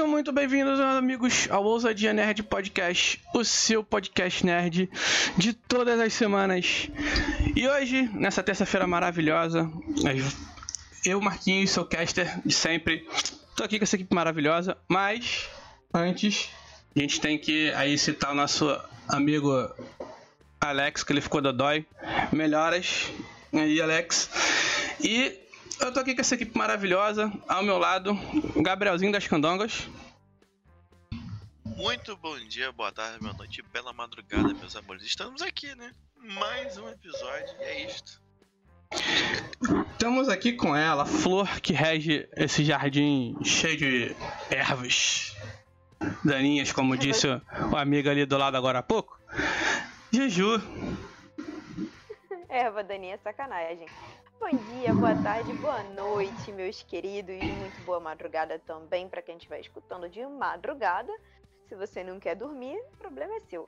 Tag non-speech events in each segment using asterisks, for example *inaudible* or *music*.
Sejam muito bem-vindos, meus amigos, ao Ousadia Nerd Podcast, o seu podcast nerd de todas as semanas. E hoje, nessa terça-feira maravilhosa, eu, Marquinhos, sou caster de sempre, tô aqui com essa equipe maravilhosa, mas antes a gente tem que aí citar o nosso amigo Alex, que ele ficou dodói. Melhoras aí, Alex. E eu tô aqui com essa equipe maravilhosa. Ao meu lado, o Gabrielzinho das Candongas. Muito bom dia, boa tarde, boa noite, bela madrugada, meus amores. Estamos aqui, né? Mais um episódio e é isto. Estamos aqui com ela, a flor que rege esse jardim cheio de ervas daninhas, como disse o, amigo ali do lado agora há pouco. Juju. Erva daninha é sacanagem. Bom dia, boa tarde, boa noite, meus queridos. Muito boa madrugada também para quem estiver escutando de madrugada. Se você não quer dormir, o problema é seu.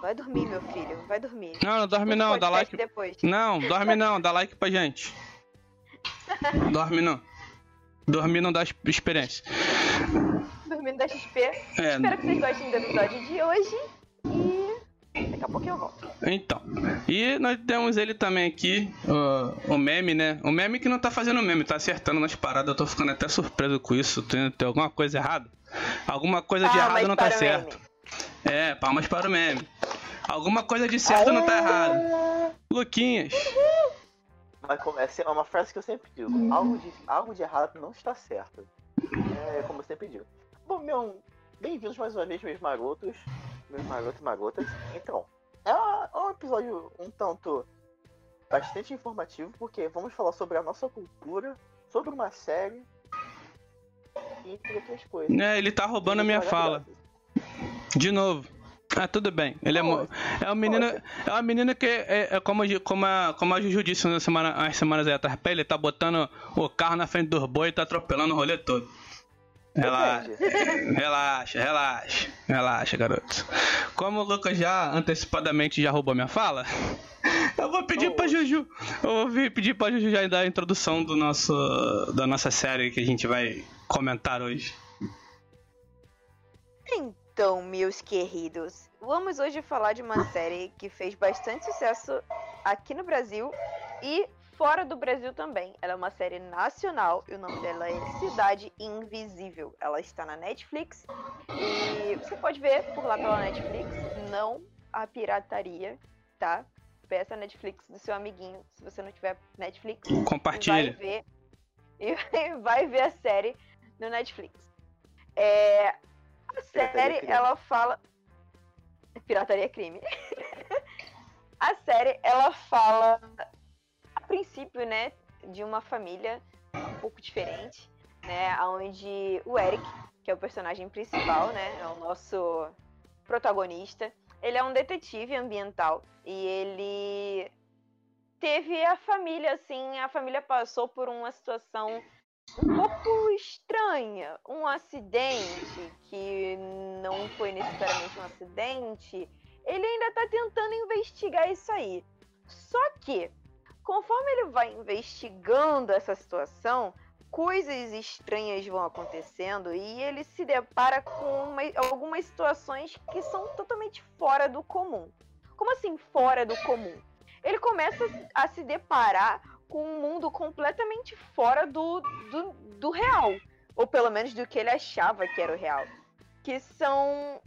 Vai dormir, meu filho, vai dormir. Não, não dorme não, dá like. Depois. Não, dorme não, dá like pra gente. *laughs* dorme não. Dormir não dá experiência. Dormindo da XP. É. Espero que vocês gostem do episódio de hoje. E Daqui a pouco eu volto. Então, e nós temos ele também aqui, o, o meme, né? O meme que não tá fazendo meme, tá acertando nas paradas. Eu tô ficando até surpreso com isso. Tem, tem alguma coisa errada? Alguma coisa de errado não tá certo. Meme. É, palmas para o meme. Alguma coisa de certo Aê! não tá errado. Luquinhas. Mas é uma frase que eu sempre digo: algo de, algo de errado não está certo. É como eu sempre digo. Bom, meu, bem-vindos mais uma vez, meus marotos meus marotos e marotas. Então, é um episódio um tanto bastante informativo, porque vamos falar sobre a nossa cultura, sobre uma série e entre outras coisas. É, ele tá roubando a minha fala. De novo. Ah, tudo bem. Ele é, é uma menina, é uma menina que é, é como, como, a, como a Juju disse na semana, as semanas atrás, ele tá botando o carro na frente dos boi e tá atropelando o rolê todo. Relaxa, relaxa, relaxa, relaxa, garoto. Como o Lucas já antecipadamente já roubou minha fala, *laughs* eu vou pedir oh. pra Juju. Eu vou pedir pra Juju já dar a introdução do nosso, da nossa série que a gente vai comentar hoje. Então, meus queridos, vamos hoje falar de uma série que fez bastante sucesso aqui no Brasil e fora do Brasil também. Ela é uma série nacional e o nome dela é Cidade Invisível. Ela está na Netflix e você pode ver por lá pela Netflix, não a pirataria, tá? Peça a Netflix do seu amiguinho, se você não tiver Netflix. Compartilha. Vai ver, *laughs* e vai ver a série no Netflix. É, a série, ela fala... Pirataria é crime. *laughs* a série, ela fala princípio, né, de uma família um pouco diferente, né, onde o Eric, que é o personagem principal, né, é o nosso protagonista, ele é um detetive ambiental e ele teve a família, assim, a família passou por uma situação um pouco estranha, um acidente que não foi necessariamente um acidente. Ele ainda está tentando investigar isso aí. Só que Conforme ele vai investigando essa situação, coisas estranhas vão acontecendo e ele se depara com uma, algumas situações que são totalmente fora do comum. Como assim fora do comum? Ele começa a se deparar com um mundo completamente fora do, do, do real. Ou pelo menos do que ele achava que era o real. Que são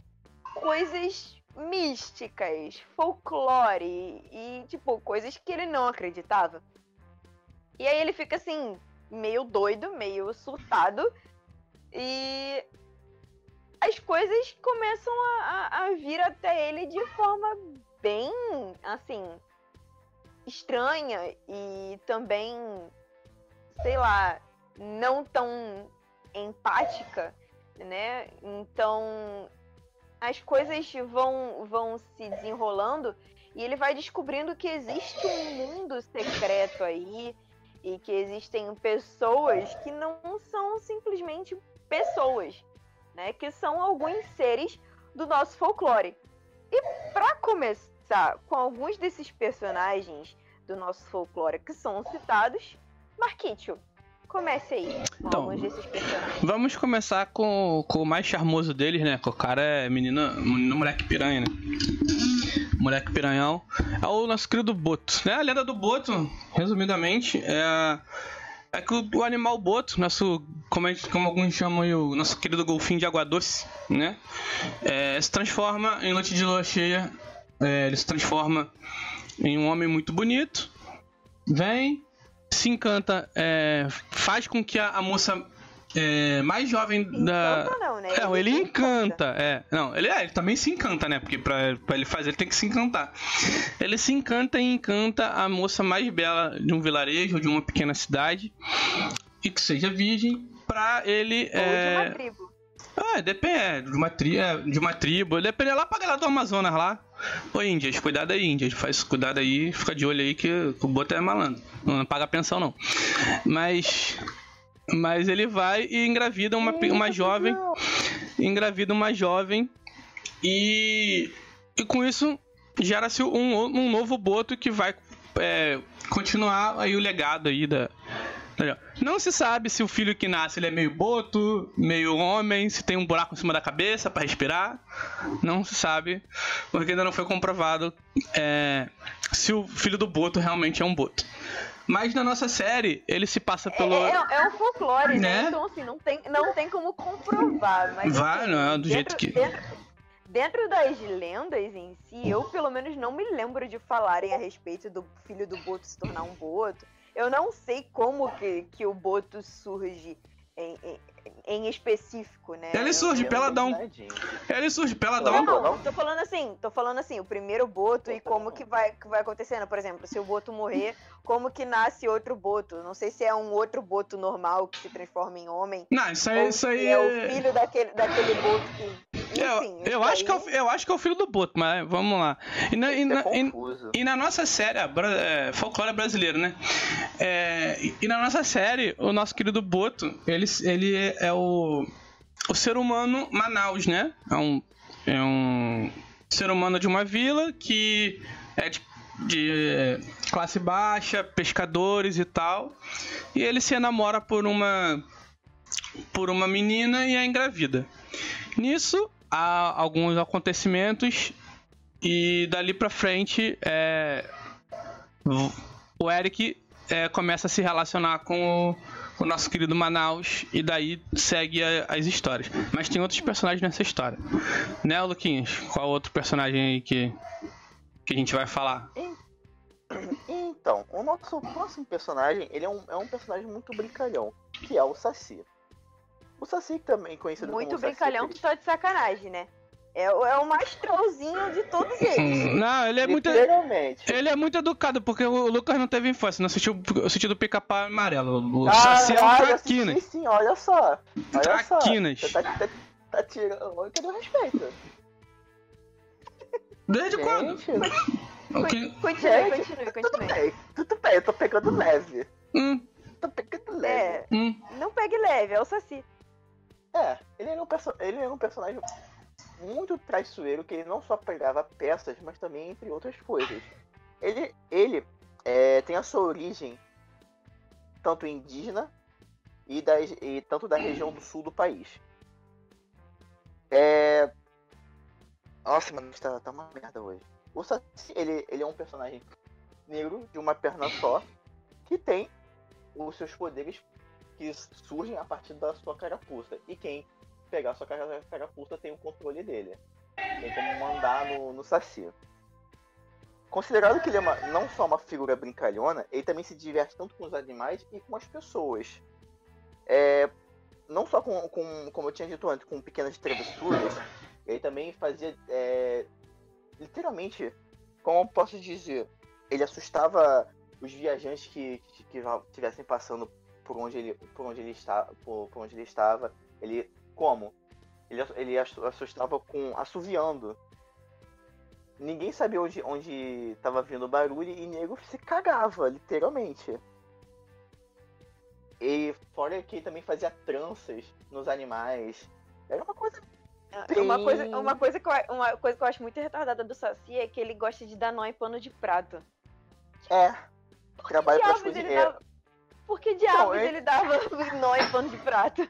coisas místicas, folclore e, tipo, coisas que ele não acreditava. E aí ele fica assim, meio doido, meio surtado. E as coisas começam a, a, a vir até ele de forma bem, assim, estranha e também, sei lá, não tão empática, né? Então as coisas vão, vão se desenrolando e ele vai descobrindo que existe um mundo secreto aí e que existem pessoas que não são simplesmente pessoas, né? Que são alguns seres do nosso folclore. E para começar com alguns desses personagens do nosso folclore que são citados, Marquítio, Comece aí. Então. Vamos começar com, com o mais charmoso deles, né? Que o cara é menina, menino moleque piranha, né? Moleque piranhão. É o nosso querido Boto. Né? A lenda do Boto, resumidamente, é, é que o, o animal Boto, nosso, como, gente- como alguns chamam aí, o nosso querido golfinho de água doce, né? É, se transforma em noite de lua cheia. é, ele se transforma em um homem muito bonito. Vem, se encanta, é, faz com que a, a moça é, mais jovem da. Encanta não, né? É, ele encanta, é. Não, ele, é, ele também se encanta, né? Porque pra, pra ele fazer, ele tem que se encantar. Ele se encanta e encanta a moça mais bela de um vilarejo ou de uma pequena cidade. E que seja virgem, pra ele. Ou de É... uma tribo. Ah, depende, é, de uma, tri, é, de uma tribo. Depende lá pra galera do Amazonas lá. Ô Índias, cuidado aí, Índias. Faz cuidado aí, fica de olho aí que, que o boto é malandro. Não, não paga pensão, não. Mas. Mas ele vai e engravida uma, uma jovem. Engravida uma jovem. E. E com isso gera-se um, um novo boto que vai é, continuar aí o legado aí da. Não se sabe se o filho que nasce ele é meio boto, meio homem, se tem um buraco em cima da cabeça pra respirar. Não se sabe, porque ainda não foi comprovado é, se o filho do boto realmente é um boto. Mas na nossa série, ele se passa pelo. É, é- é um folclore, né? Né? Então, assim, não tem, não tem como comprovar. Mas, Vai, assim, não é do jeito que- Dentro, dentro das lendas em si, eu pelo menos não me lembro de falarem a respeito do filho do Boto se tornar um Boto. Eu não sei como que, que o Boto surge em, em, em específico, né? Ele surge eu- peladão. Ele surge peladão. Não, não, tô falando assim, tô falando assim, o primeiro boto e como que vai, que vai acontecendo. Por exemplo, se o boto morrer, como que nasce outro boto? Não sei se é um outro boto normal que se transforma em homem. Não, isso aí, isso aí é o filho daquele, daquele boto que. Eu, Enfim, eu, acho que é o, eu acho que é o filho do Boto, mas vamos lá. E na, e na- é e- e na nossa série, é, folclore brasileiro, né? É, e- na nossa série, o nosso querido Boto, ele, ele é o, o ser humano Manaus, né? É um, é um ser humano de uma vila que é de, de é, classe baixa, pescadores e tal. E ele se enamora por uma por uma menina e é engravida. Nisso, há alguns acontecimentos e dali pra frente é, o Eric é, começa a se relacionar com o, com o nosso querido Manaus e daí segue a- as histórias. Mas tem outros personagens nessa história. Né, Luquinhas? Qual outro personagem aí que, que a gente vai falar? Então, o nosso próximo personagem, ele é um, é um personagem muito brincalhão, que é o Saci. O Saci, também conhecido Muito como Saci brincalhão que tá de sacanagem, né? É, o- é o mais trollzinho de todos eles. *laughs* Não, ele é muito. Ele é muito educado, porque o Lucas não teve infância, não assistiu o sentido pica-pau amarelo. O Saci é um Caralho, assisti traquinas. sim, olha só. Olha Traquinas. só. Tá, tá, tá tirando. Cadê o respeito? Desde quando? Gente, O que- Continue, continue, tudo continue. bem, tudo bem, eu tô pegando leve. Hum, Tô pegando leve. É, hum. não pegue leve, é o Saci. É, ele era, um ele um personagem muito traiçoeiro, que ele não só pegava peças, mas também entre outras coisas. Ele, ele é, tem a sua origem tanto indígena e, das, e tanto da região do sul do país. É... Nossa, mano, tá, tá uma merda hoje. O Saci, ele, ele é um personagem negro de uma perna só, que tem os seus poderes que surgem a partir da sua carapuça. E quem pegar a sua cara- carapuça tem o controle dele. Tem como mandar no, no Saci. Considerado que ele é uma- não só uma figura brincalhona, ele também se diverte tanto com os animais e com as pessoas. É, não só com, com, como eu tinha dito antes, com pequenas travessuras, ele também fazia, é, literalmente, como eu posso dizer, ele assustava os viajantes que que que estivessem passando por onde ele, por onde ele, está, por, por onde ele estava. Ele, como? Ele, ele assu- assustava com assoviando. Ninguém sabia onde, onde estava vindo o barulho e nego se cagava, literalmente. E fora que ele também fazia tranças nos animais. Era uma coisa. É, Uma Bem- coisa, uma, coisa que eu, uma coisa que eu acho muito retardada do Saci é que ele gosta de dar nó em pano de prato. É. Trabalho para as diabos ele cozinheiras. dava- Por que diabos Não, é- ele dava *laughs* nó em pano de prato?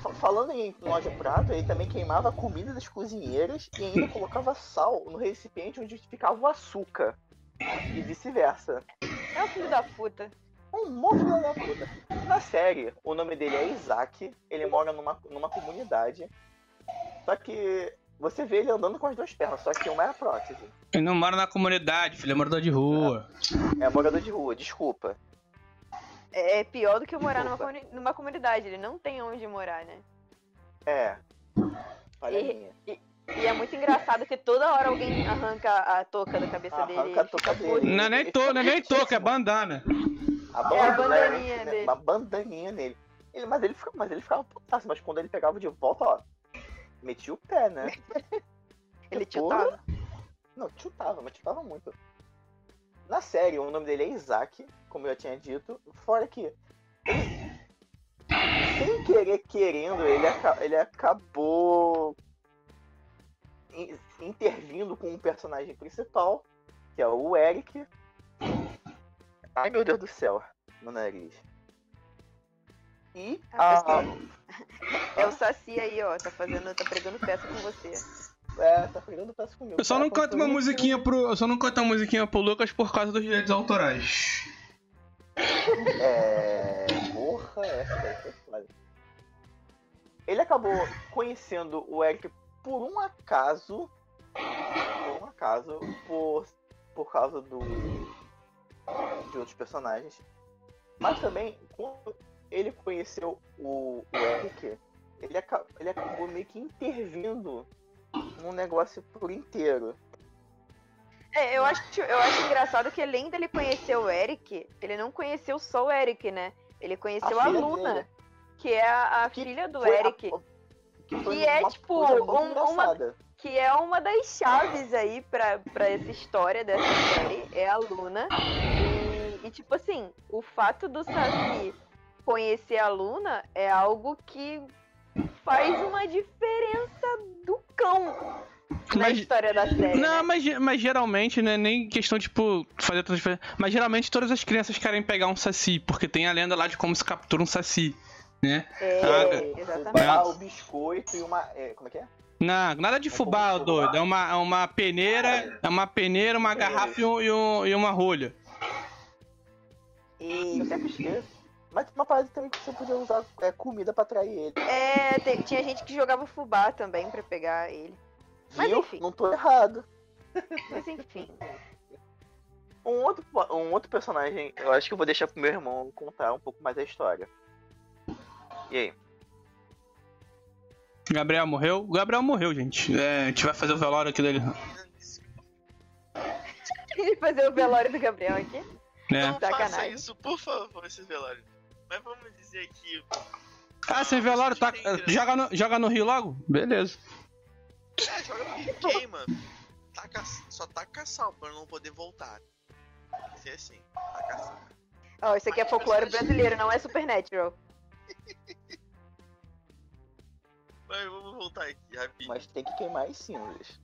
Fa- Falando em nó de prato, ele também queimava a comida das cozinheiras e ainda colocava sal no recipiente onde ficava o açúcar. E vice-versa. É o filho da puta. Um monte de da puta. Na série, o nome dele é Isaac, ele mora numa, numa comunidade. Só que você vê ele andando com as duas pernas, só que uma é a prótese. Ele não mora na comunidade, filho, é morador de rua. É morador de rua, desculpa. É pior do que morar numa, comuni- numa comunidade. Ele não tem onde morar, né? É. Falha E- minha. E é muito engraçado que toda hora alguém arranca a touca da cabeça dele. Arranca a ele touca fica dele. Não é nem to, não é nem touca, é bandana. A É a bandaninha né, dele. Uma bandaninha nele. Ele, mas, ele ficava, mas ele ficava putaço, mas quando ele pegava de volta, ó, metia o pé, né? *laughs* Ele tiltava. Não, chutava, mas chutava muito. Na série, o nome dele é Isaac, como eu já tinha dito. Fora que, sem querer querendo, ele, aca- ele acabou in- intervindo com um personagem principal, que é o Eric. Ai meu Deus do céu, meu nariz. E Ah, a, É o *laughs* Saci aí, ó. Tá fazendo, tá pregando peça com você. é, tá pegando peça comigo. Eu só tá? não canto uma musiquinha pro. Eu só não canto uma musiquinha pro Lucas por causa dos direitos autorais. É. Porra, essa daí foi foda. Ele acabou conhecendo o Eric por um acaso. Por um acaso, por, por causa do. de outros personagens. Mas também, quando ele conheceu o, o Eric, ele, aca- ele acabou meio que intervindo no negócio por inteiro. É, eu acho, eu acho engraçado que além dele conhecer o Eric, ele não conheceu só o Eric, né? Ele conheceu a, filha Luna, dele. que é a, a Que filha do Foi a- Eric. que é, tipo, um- uma- que é uma das chaves aí pra, pra essa história dessa série, é a Luna. E, e, tipo assim, o fato do Saci conhecer a Luna é algo que faz uma diferença do cão na Mas- história da série. Não, né? mas, mas geralmente, né, nem questão, tipo, fazer todas as diferença. Mas geralmente todas as crianças querem pegar um saci, porque tem a lenda lá de como se captura um saci, né? É, Ah, exatamente. Fubá, o biscoito e uma. é, como é que é? Não, nada de É fubá, fubá. doido. É uma, é uma peneira, é uma peneira, uma garrafa e, um- e um- e uma rolha. Eu sempre esqueço. Mas uma parada também que você podia usar é, comida pra atrair ele. É, tinha gente que jogava fubá também pra pegar ele. Mas Viu? enfim. Não tô errado. *laughs* Mas enfim. Um outro, um outro personagem, eu acho que eu vou deixar pro meu irmão contar um pouco mais a história. E aí? Gabriel morreu? O Gabriel morreu, gente. É, a gente vai fazer o velório aqui dele. *laughs* Fazer o velório do Gabriel aqui. Né? Não faça isso, por favor, esse velório. Mas vamos dizer aqui. Ah, sem velório, tá, joga, no, joga no Rio logo? Beleza. É, joga no queima. Taca, só taca sal pra não poder voltar. Que ser assim, taca sal. Ó, isso aqui é folclore brasileiro, não é Supernatural. Mas vamos voltar aqui rapidinho. Mas tem que queimar as cinzas.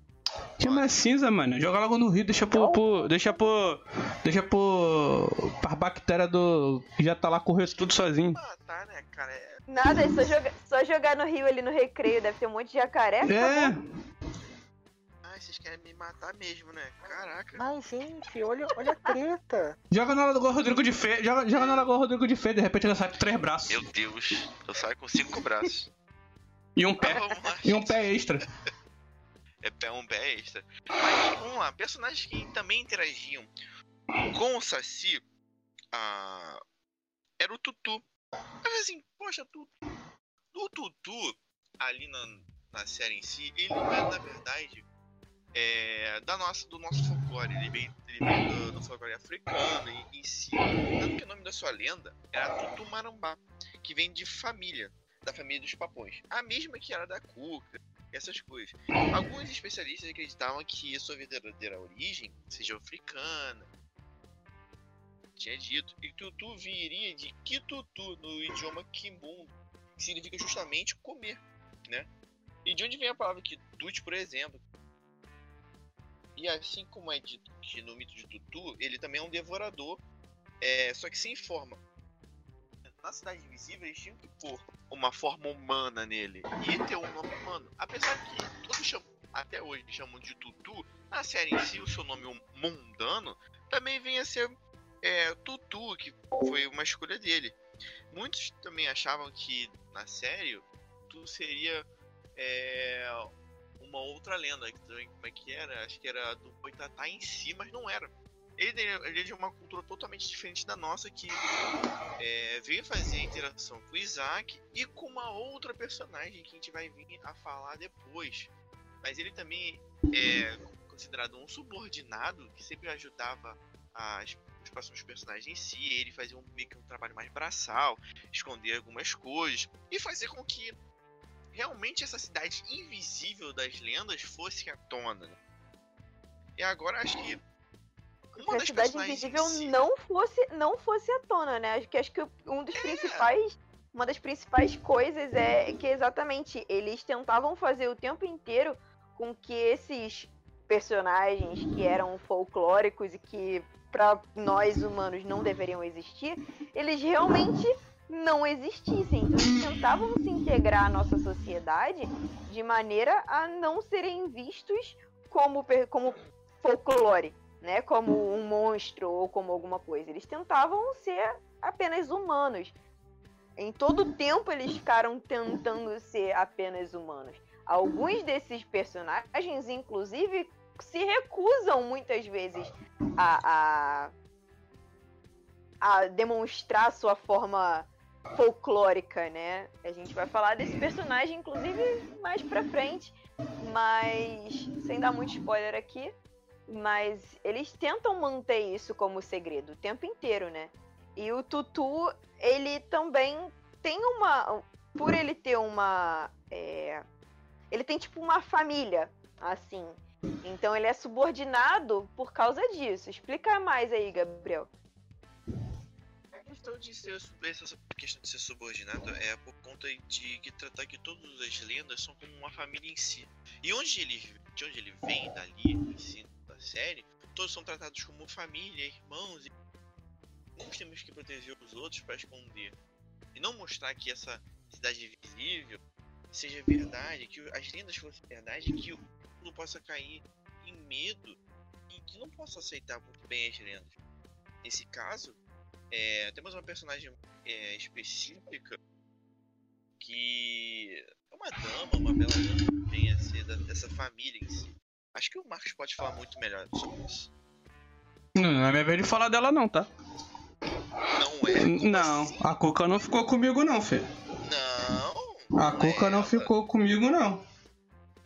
Que mais cinza, mano. Joga logo no Rio, deixa pro. pro- deixa pro. Deixa pro. Pra bactéria do. que já tá lá correndo tudo sozinho. Ah, tá, né, cara? É, Nada, é só, joga- só jogar no rio ali no recreio, deve ter um monte de jacaré. É, Ai, vocês querem me matar mesmo, né? Caraca. Mas, gente, olha, olha a treta. joga na Lagoa Rodrigo de Fê. Joga, joga na Lagoa Rodrigo de Fê, de repente ela sai com três braços. Meu Deus, eu saio com cinco braços. E um pé. lá. E um pé extra. É pé um pé extra. Mas vamos lá, personagens que também interagiam com o Saci ah, era o Tutu. Assim, poxa, Tutu. O Tutu, ali na, na série em si, ele não é, na verdade, é, da nossa, do nosso folclore. Ele vem, ele vem do, do folclore africano em, em si. Tanto que o nome da sua lenda era Tutu Marambá, que vem de família, da família dos papões. A mesma que era da Cuca, essas coisas. Alguns especialistas acreditavam que sua verdadeira origem seja africana. Tinha dito. E tutu viria de kitutu no idioma kimbundo, que significa justamente comer, né? E de onde vem a palavra quitute, por exemplo? E assim como é dito que no mito de Tutu, ele também é um devorador, é, só que sem forma. na Cidade Invisível eles tinham que pôr uma forma humana nele e ter um nome humano. Apesar que todos chamam, até hoje chamam de Tutu, na série em si o seu nome mundano também vem a ser é, Tutu, que foi uma escolha dele. Muitos também achavam que na série Tutu seria é, uma outra lenda, como é que era? Acho que era do Boitatá em si, mas não era. Ele, ele é de uma cultura totalmente diferente da nossa que é, veio fazer a interação com o Isaac e com uma outra personagem que a gente vai vir a falar depois. Mas ele também é considerado um subordinado que sempre ajudava as, os próximos personagens em si. Ele fazia um, meio que um trabalho mais braçal, esconder algumas coisas e fazer com que realmente essa cidade invisível das lendas fosse à tona. Né? E agora acho que uma a cidade invisível si... não fosse não fosse à tona, né? Acho que acho que um dos é. principais uma das principais coisas é que exatamente eles tentavam fazer o tempo inteiro com que esses personagens que eram folclóricos e que para nós humanos não deveriam existir, eles realmente não existissem. Então eles tentavam se integrar à nossa sociedade de maneira a não serem vistos como, como folclore, né? Como um monstro ou como alguma coisa. Eles tentavam ser apenas humanos. Em todo tempo eles ficaram tentando ser apenas humanos. Alguns desses personagens, inclusive, se recusam muitas vezes a, a, a demonstrar sua forma folclórica, né? A gente vai falar desse personagem, inclusive, mais pra frente, mas sem dar muito spoiler aqui. Mas eles tentam manter isso como segredo o tempo inteiro, né? E o Tutu, ele também tem uma. Por ele ter uma. É, ele tem tipo uma família, assim. Então ele é subordinado por causa disso. Explica mais aí, Gabriel. A questão de ser essa questão de ser subordinado é por conta de que tratar que todas as lendas são como uma família em si. E onde ele, de onde ele vem dali, si, da série, todos são tratados como família, irmãos. E uns temos que proteger os outros para esconder. E não mostrar que essa cidade invisível seja verdade, que as lendas fossem verdade, que mundo possa cair em medo e que não possa aceitar muito bem as lendas. Nesse caso, é, temos uma personagem é, específica que é uma dama, uma bela dama que vem a ser da, dessa família em si. Acho que o Marcos pode falar muito melhor sobre isso. Não, não é minha vez de falar dela não, tá? Não é? Não, assim? a Cuca não ficou comigo não, filho. Não. A Cuca é não ficou comigo não.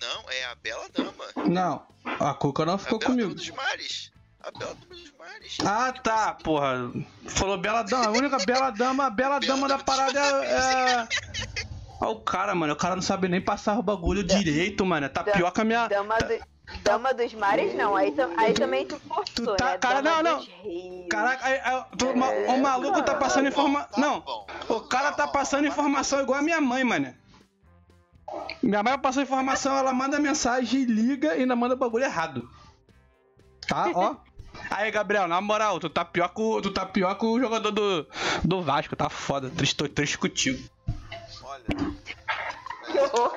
Não, é a Bela Dama. Não, a Cuca não ficou a Bela comigo. Dama dos Mares. A Bela Dama dos Mares. Ah, tipo tá, porra. Falou Bela Dama. A única Bela Dama, a Bela, Bela Dama da parada é. Olha o cara, mano. O cara não sabe nem passar o bagulho da, direito, mano. Tá pior que a minha. Dama, do, Dama dos Mares, não. Aí, aí também tu forçou, tu tá, né? Cara, Dama não, não. Caraca, aí, aí, tu, é, o maluco tá passando informação. Tá não, o cara tá passando informação igual a minha mãe, mano. Minha mãe passou informação, ela manda mensagem, liga e ainda manda bagulho errado. Tá, ó. *laughs* Aí, Gabriel, na moral, tu tá pior que o, tu tá pior que o jogador do, do Vasco, tá foda. Tô triste contigo. Olha. Que horror.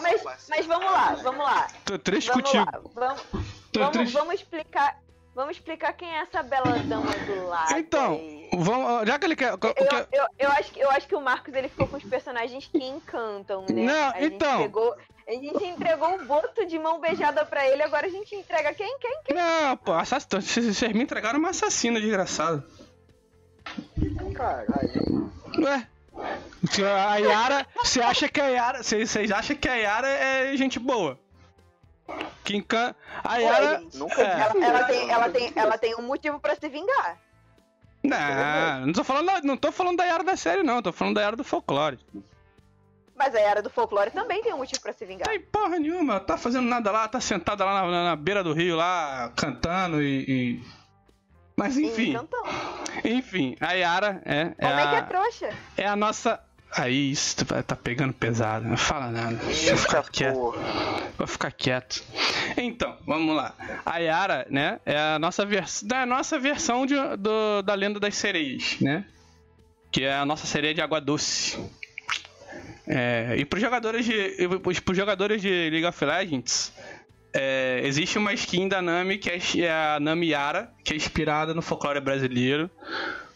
Mas, mas vamos lá, vamos lá. Tô triste vamos contigo. Lá. Vamos, vamos, vamos explicar Vamos explicar quem é essa bela dama do lado. Então, vamos, já que ele quer. Eu, eu, eu, eu, acho, eu acho que o Marcos ele ficou com os personagens que encantam, né? Não, a então. Gente pegou, a gente entregou o boto de mão beijada pra ele, agora a gente entrega quem? Quem? quem? Não, pô, assassino. Vocês me entregaram uma assassina, desgraçado. Caralho. Ué. A Yara, você acha que a Yara. Vocês acham que a Yara é gente boa? Que encan... A Yara. nunca é. ela, ela, tem, ela, tem, ela tem um motivo pra se vingar. Não, não tô falando, não tô falando da Yara da série, não. Tô falando da Yara do folclore. Mas a Yara do folclore também tem um motivo pra se vingar. Tem porra nenhuma, tá fazendo nada lá, tá sentada lá na, na beira do rio, lá, cantando e. e... Mas enfim. Enfim, a Yara é. é Como é, a, que é trouxa? É a nossa Aí isso tá pegando pesado, não fala nada. Vou ficar quieto. Vou ficar quieto. Então, vamos lá. A Yara, né, é a nossa, vers é a nossa versão de, do, da lenda das sereias, né? que é a nossa série de água doce. É, e para os jogadores de, pros jogadores de League of Legends, é, existe uma skin da Nami que é, é a Nami Yara, que é inspirada no folclore brasileiro.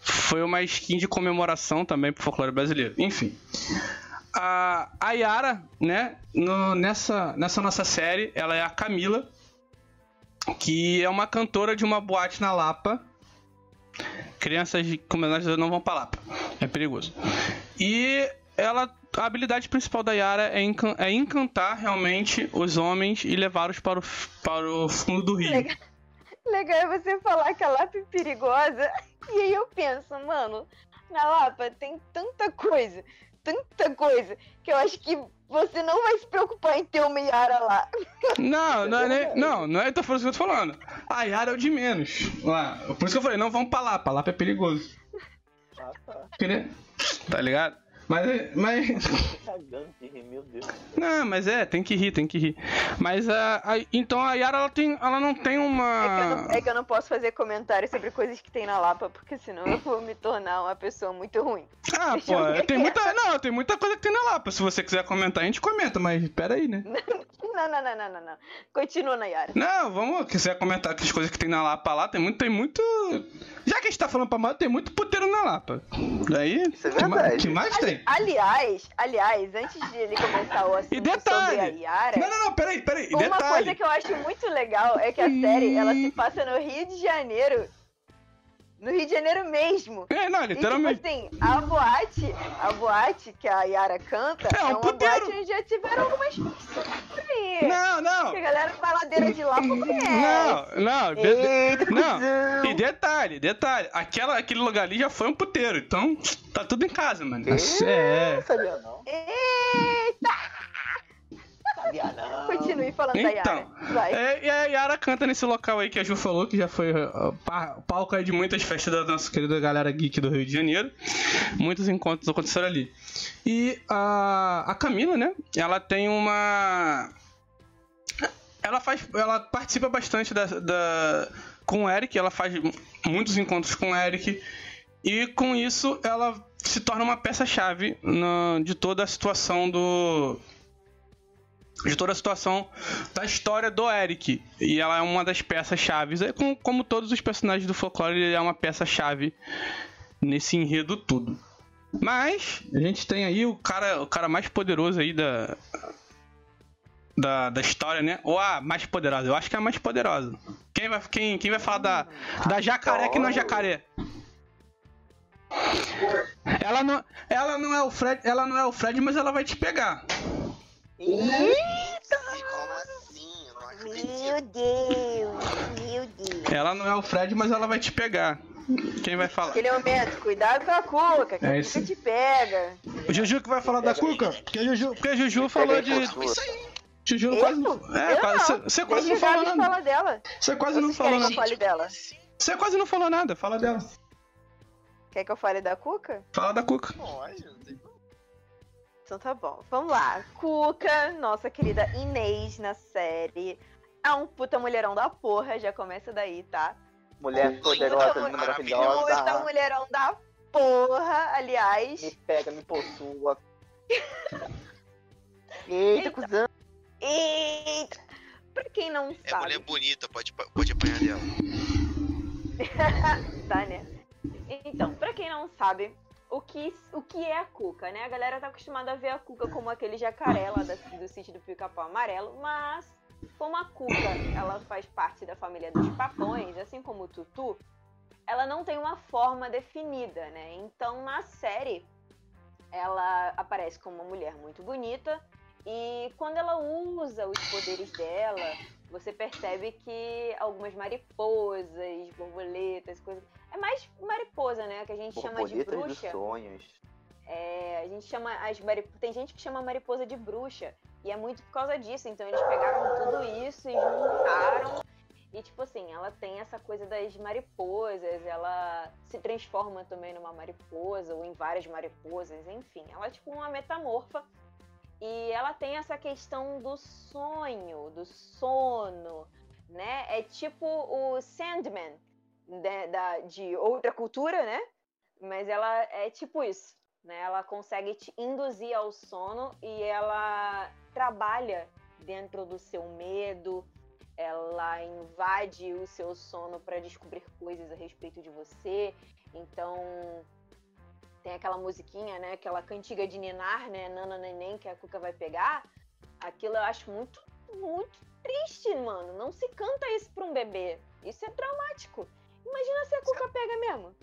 Foi uma skin de comemoração também pro folclore brasileiro. Enfim. A, Yara, né, no, nessa, nessa nossa série, ela é a Camila, que é uma cantora de uma boate na Lapa. Crianças como nós não vão pra Lapa. É perigoso. E ela a habilidade principal da Yara é, encan é encantar realmente os homens e levá-los para o, para o fundo do rio. Legal. Legal é você falar que a Lapa é perigosa. E aí eu penso, mano, na Lapa tem tanta coisa, tanta coisa, que eu acho que você não vai se preocupar em ter uma Yara lá. Não, *laughs* não é nem, não, não é que eu tô falando. A Yara é o de menos. Lá. Por isso que eu falei, não vamos pra Lapa, Lapa é perigoso. Ah, tá. Tá ligado? Mas. mas... *laughs* Não, mas é, tem que rir, tem que rir. Mas a, a então a Yara ela, tem, ela não tem uma. É que, não, é que, eu não, posso fazer comentários sobre coisas que tem na Lapa, porque senão eu vou me tornar uma pessoa muito ruim. Ah, Deixa pô, tem muita. Não, tem muita coisa que tem na Lapa. Se você quiser comentar, a gente comenta, mas pera aí, né? *laughs* Não, não, não, não, não, não. Continua, Nayara. Não, vamos. Quiser comentar as coisas que tem na Lapa lá, tem muito, tem muito. Já que a gente tá falando pra mal, tem muito puteiro na Lapa. Daí. Isso é verdade. Que mais, que mais tem? Aliás, aliás, antes de ele começar o assunto e detalhe, sobre a Yara... Não, não, não, peraí, peraí, Uma detalhe. coisa que eu acho muito legal é que a série, ela se passa no Rio de Janeiro no Rio de Janeiro mesmo. É, não, literalmente. E, tipo assim, a boate, a boate que a Yara canta é, um é uma puteiro. boate onde já tiveram algumas pessoas aí. Não, não. Que a galera baladeira de lá conhece. Não, não. Eita, não. E detalhe, detalhe. Aquela, aquele lugar ali já foi um puteiro, então tá tudo em casa, mano. É, sabia não. Eita! Sabia não. Continue falando então, da Yara. Vai. É, e a Yara canta nesse local aí que a Ju falou, que já foi uh, palco aí de muitas festas da nossa querida galera geek do Rio de Janeiro. Muitos encontros aconteceram ali. E a, a Camila, né? Ela tem uma. Ela faz. Ela participa bastante da, da com o Eric, ela faz muitos encontros com o Eric. E com isso ela se torna uma peça-chave de toda a situação do, de toda a situação da história do Eric. E ela é uma das peças chaves. É como, como todos os personagens do folclore, ele é uma peça chave nesse enredo tudo. Mas a gente tem aí o cara, o cara mais poderoso aí da, da, da história, né? Ou a mais poderosa. Eu acho que é a mais poderosa. Quem vai, quem, quem vai falar da, da jacaré que não é jacaré? Ela não, ela não é o Fred, ela não é o Fred, mas ela vai te pegar. Eita! Como assim? Eu não acredito. Meu Deus, meu Deus. Ela não é o Fred, mas ela vai te pegar. Quem vai falar? Aquele momento, cuidado com a Cuca, que é a Cuca te pega. O Juju que vai falar da Cuca? Porque Juju, porque Juju falou de. Juju quase não. É, quase, você quase não falou nada. Fala dela. Você quase não falou nada. Fale dela. Você quase não falou nada, fala dela. Quer que eu fale da Cuca? Fala da Cuca. Pode, não tem então tá bom. Vamos lá. Cuca, nossa querida Inês na série. É um puta mulherão da porra, já começa daí, tá? Mulher poderosa, puta, maravilhosa. Puta mulherão da porra, aliás. Me pega, me possua. *laughs* Eita, então, cuzão. Eita. Pra quem não é sabe. É mulher bonita, pode, pode apanhar dela. *laughs* tá, né? Então, pra quem não sabe, o que, o que é a cuca, né? A galera tá acostumada a ver a cuca como aquele jacaré lá do, do sítio do pica-pau amarelo, mas como a cuca ela faz parte da família dos papões, assim como o tutu, ela não tem uma forma definida, né? Então na série ela aparece como uma mulher muito bonita e quando ela usa os poderes dela, você percebe que algumas mariposas, borboletas, coisas é mais mariposa, né? Que a gente chama de bruxa. Dos sonhos. É, a gente chama as mariposas. Tem gente que chama mariposa de bruxa. E é muito por causa disso. Então eles pegaram tudo isso e juntaram. E tipo assim, ela tem essa coisa das mariposas, ela se transforma também numa mariposa, ou em várias mariposas, enfim. Ela é tipo uma metamorfa. E ela tem essa questão do sonho, do sono, né? É tipo o Sandman, de, da, de outra cultura, né? Mas ela é tipo isso, né? Ela consegue te induzir ao sono e ela trabalha dentro do seu medo, ela invade o seu sono para descobrir coisas a respeito de você. Então, tem aquela musiquinha, né? Aquela cantiga de ninar, né? Nana neném que a Cuca vai pegar. Aquilo eu acho muito, muito triste, mano. Não se canta isso pra um bebê. Isso é traumático. Imagina se a Cuca pega mesmo.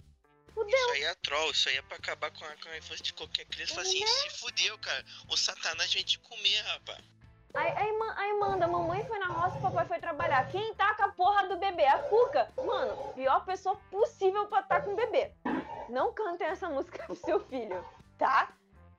Fudeu. Isso aí é troll, isso aí é pra acabar com a, com a infância de qualquer criança. Fala assim, Né? se fudeu, cara. O satanás vem te comer, rapaz. Aí, aí, aí manda, mamãe foi na roça, papai foi trabalhar. Quem tá com a porra do bebê? A Cuca. Mano, pior pessoa possível pra estar com o bebê. Não cantem essa música pro seu filho, tá?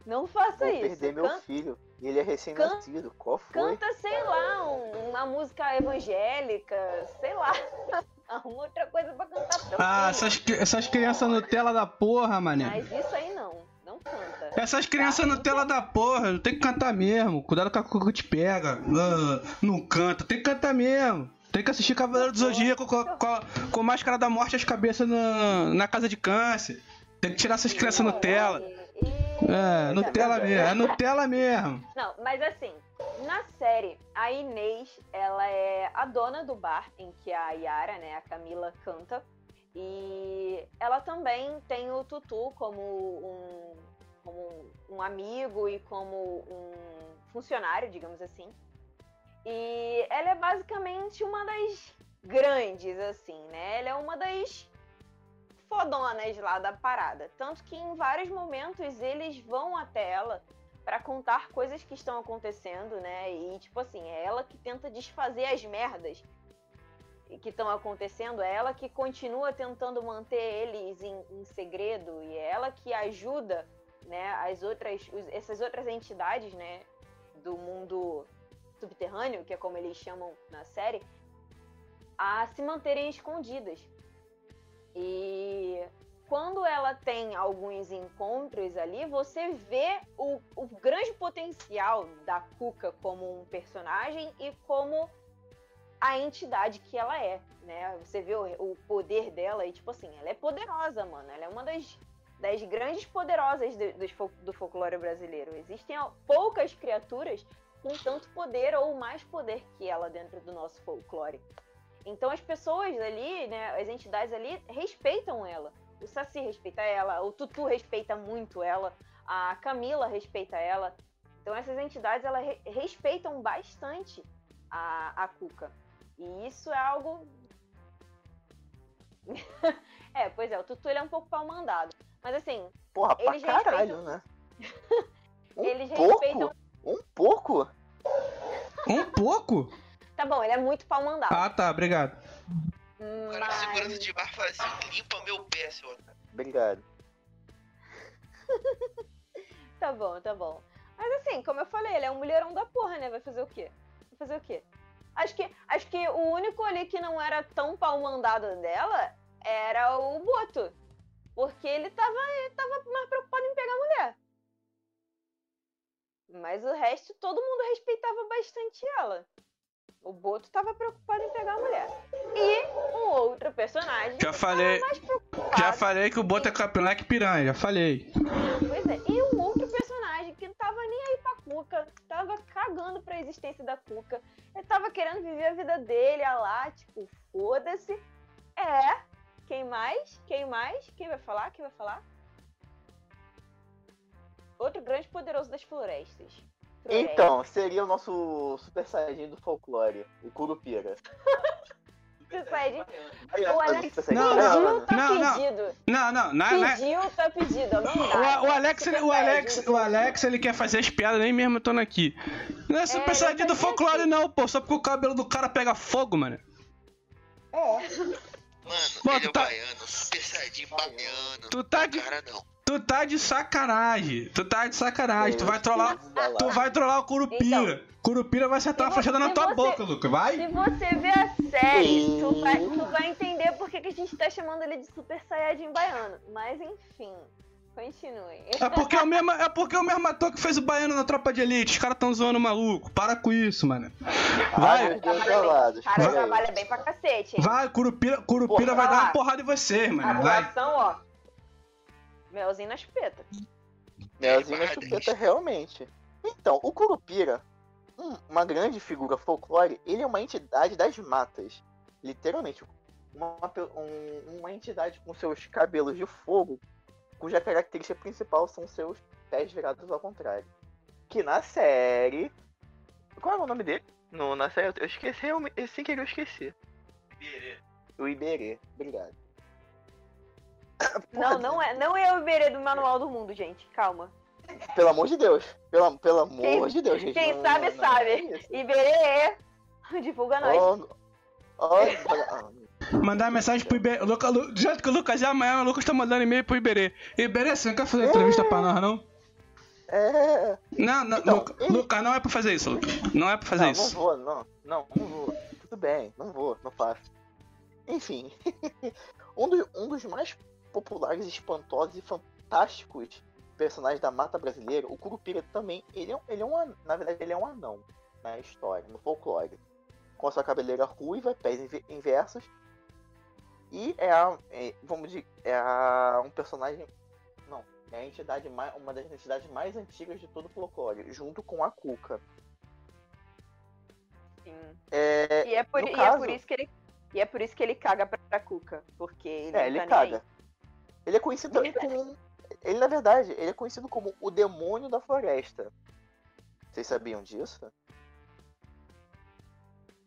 Não faça Vou isso. perder meu Can- filho. E ele é recém-nascido. Qual foi? Canta, sei lá, um- uma música evangélica, sei lá. *laughs* Arruma outra coisa pra cantar seu Ah, filho. essas, essas crianças Nutella da porra, mané. Mas isso aí não, não canta. Essas crianças Nutella da porra, tem que cantar mesmo. Cuidado com a cuca que te pega. Ah, não canta, tem que cantar mesmo. Tem que assistir Cavaleiro do Zodíaco com, com, com máscara da morte as cabeças na, na casa de câncer. Tem que tirar essas crianças Nutella. É, Nutella mesmo, é Nutella mesmo. Não, mas assim, na série, a Inês, ela é a dona do bar em que a Yara, né, a Camila, canta. E ela também tem o Tutu como um, como um amigo e como um funcionário, digamos assim. E ela é basicamente uma das grandes, assim, né? Ela é uma das fodonas lá da parada. Tanto que em vários momentos eles vão até ela para contar coisas que estão acontecendo, né? E tipo assim, é ela que tenta desfazer as merdas que estão acontecendo, é ela que continua tentando manter eles em, em segredo e é ela que ajuda, né, as outras, essas outras entidades, né, do mundo subterrâneo, que é como eles chamam na série, a se manterem escondidas. E quando ela tem alguns encontros ali, você vê o, o grande potencial da Cuca como um personagem e como a entidade que ela é, né? Você vê o, o poder dela e, tipo assim, ela é poderosa, mano. Ela é uma das, das grandes poderosas do, fol- do folclore brasileiro. Existem poucas criaturas com tanto poder ou mais poder que ela dentro do nosso folclore. Então as pessoas ali, né, as entidades ali respeitam ela. O Saci respeita ela, o Tutu respeita muito ela, a Camila respeita ela. Então essas entidades elas re- respeitam bastante a, a Cuca. E isso é algo. *laughs* é, pois é, o Tutu ele é um pouco pau mandado. Mas assim, Porra, pra Eles caralho, respeitam- né? *laughs* Um eles pouco? respeitam. Um pouco? Um pouco? Tá bom, ele é muito pau mandado. Ah, tá, obrigado. O cara mas... segurando de bar fala assim, limpa meu pé, seu otário. Obrigado. *laughs* Tá bom, tá bom. Mas assim, como eu falei, ele é um mulherão da porra, né? Vai fazer o quê? Vai fazer o quê? Acho que, acho que o único ali que não era tão pau mandado dela era o Boto. Porque ele tava, ele tava mais preocupado Mas o resto, todo mundo respeitava bastante ela. O Boto tava preocupado em pegar a mulher. E um outro personagem. Já falei, já falei que o Boto é capeleque piranha, já falei. Pois é, e um outro personagem que não tava nem aí pra Cuca, tava cagando pra existência da Cuca. Ele tava querendo viver a vida dele, a lá, tipo, foda-se. É. Quem mais? Quem mais? Quem vai falar? Quem vai falar? Outro grande poderoso das florestas. Floresta. Então, seria o nosso Super Saiyajin do folclore, o Curupira. Você sai de... Aí, O Alex Super Não, pediu, Saiyajin. não. tá Não, não. pedido. Não, não, na, na, Pediu, tá pedido. Não o, dá. o Alex, ele- o Super Alex, Saiyajin do o Alex, ele quer fazer as piadas nem mesmo estando aqui. Não é super ele saiyajin do fazia folclore assim. não, pô, só porque o cabelo do cara pega fogo, mano. Mano, Pô, ele é tá- baiano, super saiyajin baiano. Tu tá de, Cara, não. Tu tá de sacanagem. Tu tá de sacanagem. Tu vai trollar, tu vai trollar o Curupira. Curupira vai acertar uma Então, flechada na tua você- boca, Luca. Vai? Se você ver a série, tu vai, tu vai entender por que, a gente tá chamando ele de Super Saiyajin baiano. Mas enfim, continue. É porque, é o mesmo, é porque é o mesmo ator que fez o baiano na tropa de elite. Os caras tão zoando o maluco. Para com isso, mano. Vai. Trollados. O cara Vai. trabalha bem pra cacete, hein? Vai, Curupira, Curupira Porra, vai dar uma porrada em você, A mano. Vai. doação, ó. Melzinho na chupeta. Melzinho na chupeta, realmente. Então, o Curupira, um- uma grande figura folclore, ele é uma entidade das matas. Literalmente. Uma, um- uma entidade com seus cabelos de fogo, cuja característica principal são seus pés virados ao contrário. Que na série. Qual é o nome dele? No, na série, eu esqueci, realmente- sem querer eu esqueci. O Iberê, obrigado. Não, não é, não é o Iberê do Manual do Mundo, gente. Calma. Pelo amor de Deus. Pelo, pelo amor Quem- de Deus, gente. quem não- sabe, não- não sabe. é. Iberê! *laughs* Divulga nós. Ó, ó, Mandar mensagem pro Iberê. Luca, Lu, do jeito que o Lucas é amanhã, o Lucas tá mandando e-mail pro Iberê. Iberê, você não quer fazer entrevista pra nós, não? é. Não, não, Então, Luca, ele- Lucas, não é pra fazer isso, Lucas. Não é pra fazer não, isso. não vou, não. Não, não vou. Tudo bem, não vou, não faço. Enfim. *laughs* um, do- um dos mais populares, espantosos e fantásticos personagens da mata brasileira, o Curupira também, ele é, um- ele é um, na verdade, ele é um anão na história, no folclore. Com a sua cabeleira ruiva, pés inve- inversos. E é, a, é, vamos dizer, é a, um personagem, não, é a entidade mais, uma das entidades mais antigas de todo o folclore, junto com a Cuca. Sim. É, E é por, e é por isso que ele. E é por isso que ele caga pra, pra Cuca. Porque ele, É, ele tá caga. Ele é conhecido Ele tá- como. Ele, na verdade, ele é conhecido como o demônio da floresta. Vocês sabiam disso?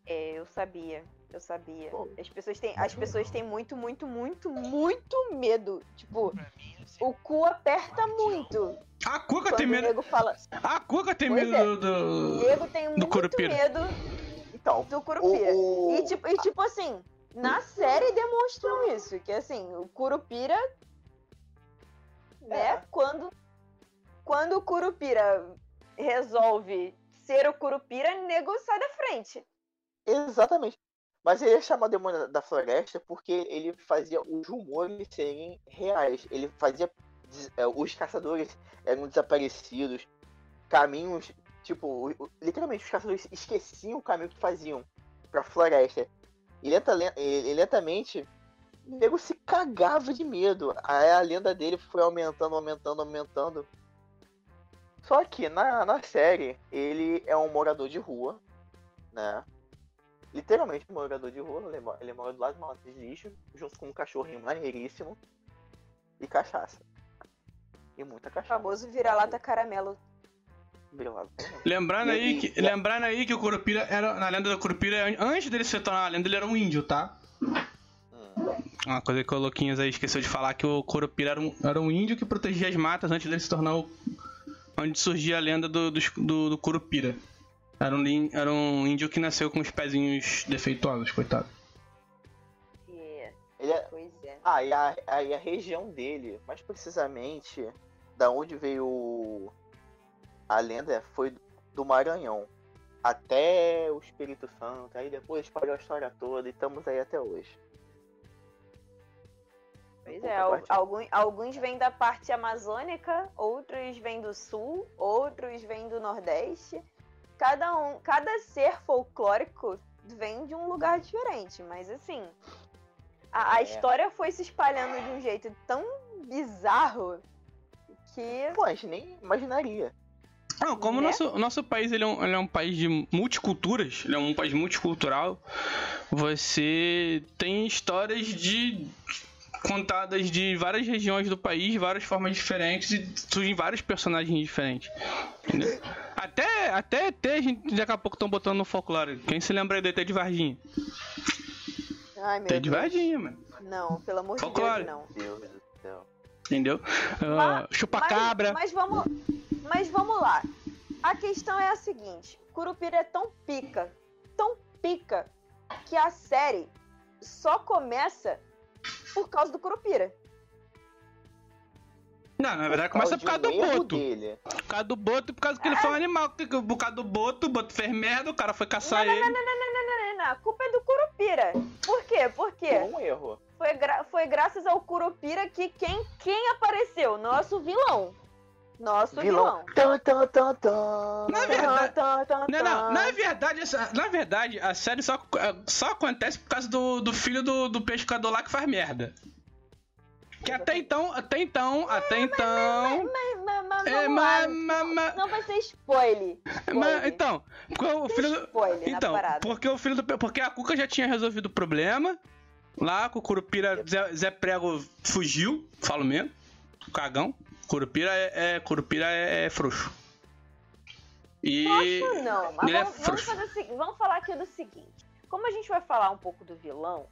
É, eu sabia. Eu sabia. Pô. As pessoas têm, as pessoas têm muito, muito, muito, muito medo. Tipo, mim, o cu aperta muito. A Cuca tem o medo. nego fala. A Cuca tem Pois medo é. do. O do... nego tem muito Curupira. medo Então, do Curupira. o. o- E tipo, e tipo assim, na série demonstram isso, que assim, o Curupira, né, É. quando quando o Curupira resolve ser o Curupira, o nego sai da frente. Exatamente. Mas ele é chamado demônio da floresta porque ele fazia os rumores serem reais. Ele fazia. é, Os caçadores eram desaparecidos. Caminhos. Tipo, literalmente os caçadores esqueciam o caminho que faziam pra floresta. E, lenta, len- e lentamente. O nego se cagava de medo. Aí a lenda dele foi aumentando, aumentando, aumentando. Só que na, na série, ele é um morador de rua, né? literalmente um morador de rua, ele mora, ele mora do lado de uma lata de lixo, junto com um cachorrinho maneiríssimo e cachaça. E muita O cachaça. famoso vira-lata caramelo. Lembrando E- aí, e- que, lembrando aí que o Curupira era. Na lenda do Curupira, antes dele se tornar uma lenda, ele era um índio, tá? Hum. Uma coisa que o Louquinhos aí esqueceu de falar que o Curupira era um, era um índio que protegia as matas antes dele se tornar o. Onde surgia a lenda do, do, do, do Curupira. Era um, era um índio que nasceu com os pezinhos defeituosos, coitado. É, Ele é... pois é. Ah, e a, a, e a região dele, mais precisamente, da onde veio o- a lenda, foi do Maranhão. Até o Espírito Santo, aí depois espalhou a história toda e estamos aí até hoje. Pois é, alguns, alguns vêm da parte amazônica, outros vêm do sul, outros vêm do nordeste. Cada um, cada ser folclórico vem de um lugar diferente, mas assim, a, a É. história foi se espalhando de um jeito tão bizarro que Pô, a gente nem imaginaria. Não, como o Né? nosso, nosso país ele é, um, ele é um país de multiculturas, ele é um país multicultural, você tem histórias de contadas de várias regiões do país, várias formas diferentes e surgem vários personagens diferentes. entendeu? Até, até ET a gente daqui a pouco estão botando no folclore. Quem se lembra do ET de Varginha? ai meu ET de. Varginha, mano. Não, pelo amor Folclore. de Deus, não. Deus do céu. Entendeu? Ah, Chupacabra. Mas, mas vamos, mas vamos lá. A questão é a seguinte: Curupira é tão pica, tão pica, que a série só começa por causa do Curupira. Não, na verdade começa por causa do Boto. dele. Por causa do Boto e por causa que ele foi um animal. Por causa do Boto, o Boto fez merda, o cara foi caçar ele. Não, não, não, não, a culpa é do Curupira. Por quê? Porque Foi um erro. foi, gra- foi graças ao Curupira que quem, quem apareceu? Nosso vilão. Nosso vilão. Tan. Na verdade. Não, não, na verdade, essa- na verdade, a série só, só acontece por causa do, do filho do, do pescador lá que faz merda. Que até então, até então, até então. Mas, mas, mas, É, mas, mas, mas, Não vai ser spoiler. mas- spoiler. então, porque o filho do, Spoiler então, porque o filho do porque a Cuca já tinha resolvido o problema. Lá com o Curupira Zé, Zé Prego fugiu, falo mesmo. Cagão. Curupira é, é Curupira é, é frouxo. E Frouxo não, mas ele é vamos, vamos, fazer o vamos falar aqui do seguinte. Como a gente vai falar um pouco do vilão,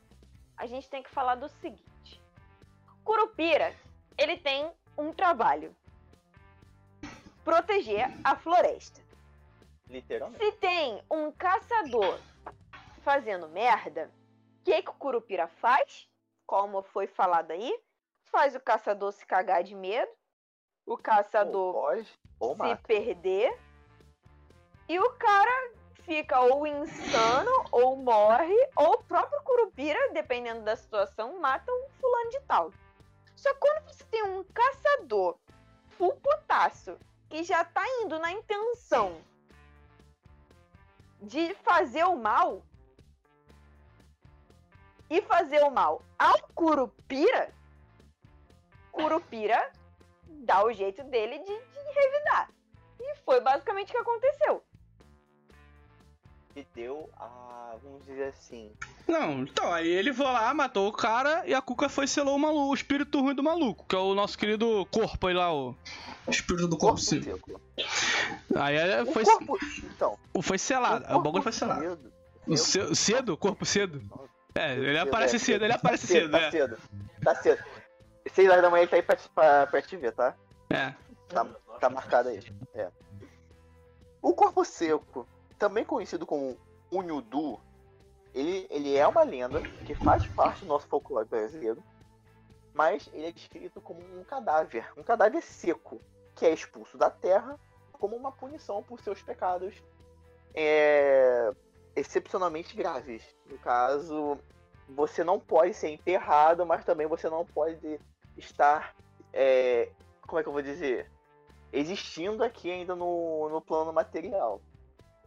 a gente tem que falar do seguinte. Curupira, ele tem um trabalho. Proteger a floresta. Literalmente. Se tem um caçador fazendo merda, o que, que o Curupira faz? Como foi falado aí, faz o caçador se cagar de medo, o Ou caçador pode, ou se mata. perder, e o cara fica ou insano, ou morre, ou o próprio Curupira, dependendo da situação, mata um fulano de tal. Só quando você tem um caçador full putaço que já tá indo na intenção de fazer o mal e fazer o mal ao Curupira, Curupira dá o jeito dele de, de revidar. E foi basicamente o que aconteceu. E deu a, vamos dizer assim, Não, então, aí ele foi lá, matou o cara e a Cuca foi selou o maluco, o espírito ruim do maluco, que é o nosso querido corpo aí lá, o espírito do corpo corpo seco. Aí é, O foi, corpo, então, foi selado, o, corpo bagulho foi selado. cedo- O ce- cedo? Corpo cedo? É, ele aparece é, cedo, ele aparece tá cedo, Tá é. cedo. Tá cedo. Seis horas da manhã ele tá aí pra, pra, pra te ver, tá? É. Tá, tá marcado aí. É. O corpo seco, também conhecido como Unyudu, ele, ele é uma lenda que faz parte do nosso folclore brasileiro, mas ele é descrito como um cadáver, um cadáver seco, que é expulso da terra como uma punição por seus pecados é, excepcionalmente graves. No caso, você não pode ser enterrado, mas também você não pode estar, é, como é que eu vou dizer, existindo aqui ainda no, no plano material.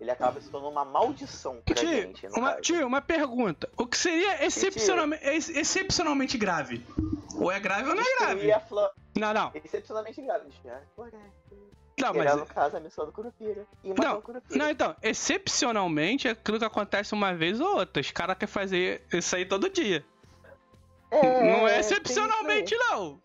Ele acaba se tornando uma maldição pra Tio, gente. uma, caso. tio, uma pergunta. O que seria excepcionalmente, ex- excepcionalmente grave? Ou é grave ou não é grave? Não, não. Excepcionalmente grave. A floresta. Não, era, no mas. caso, a missão do Curupira. E Não, o Curupira. Não, então, excepcionalmente é aquilo que acontece uma vez ou outra. Os caras querem fazer isso aí todo dia. É, não é tem excepcionalmente, não.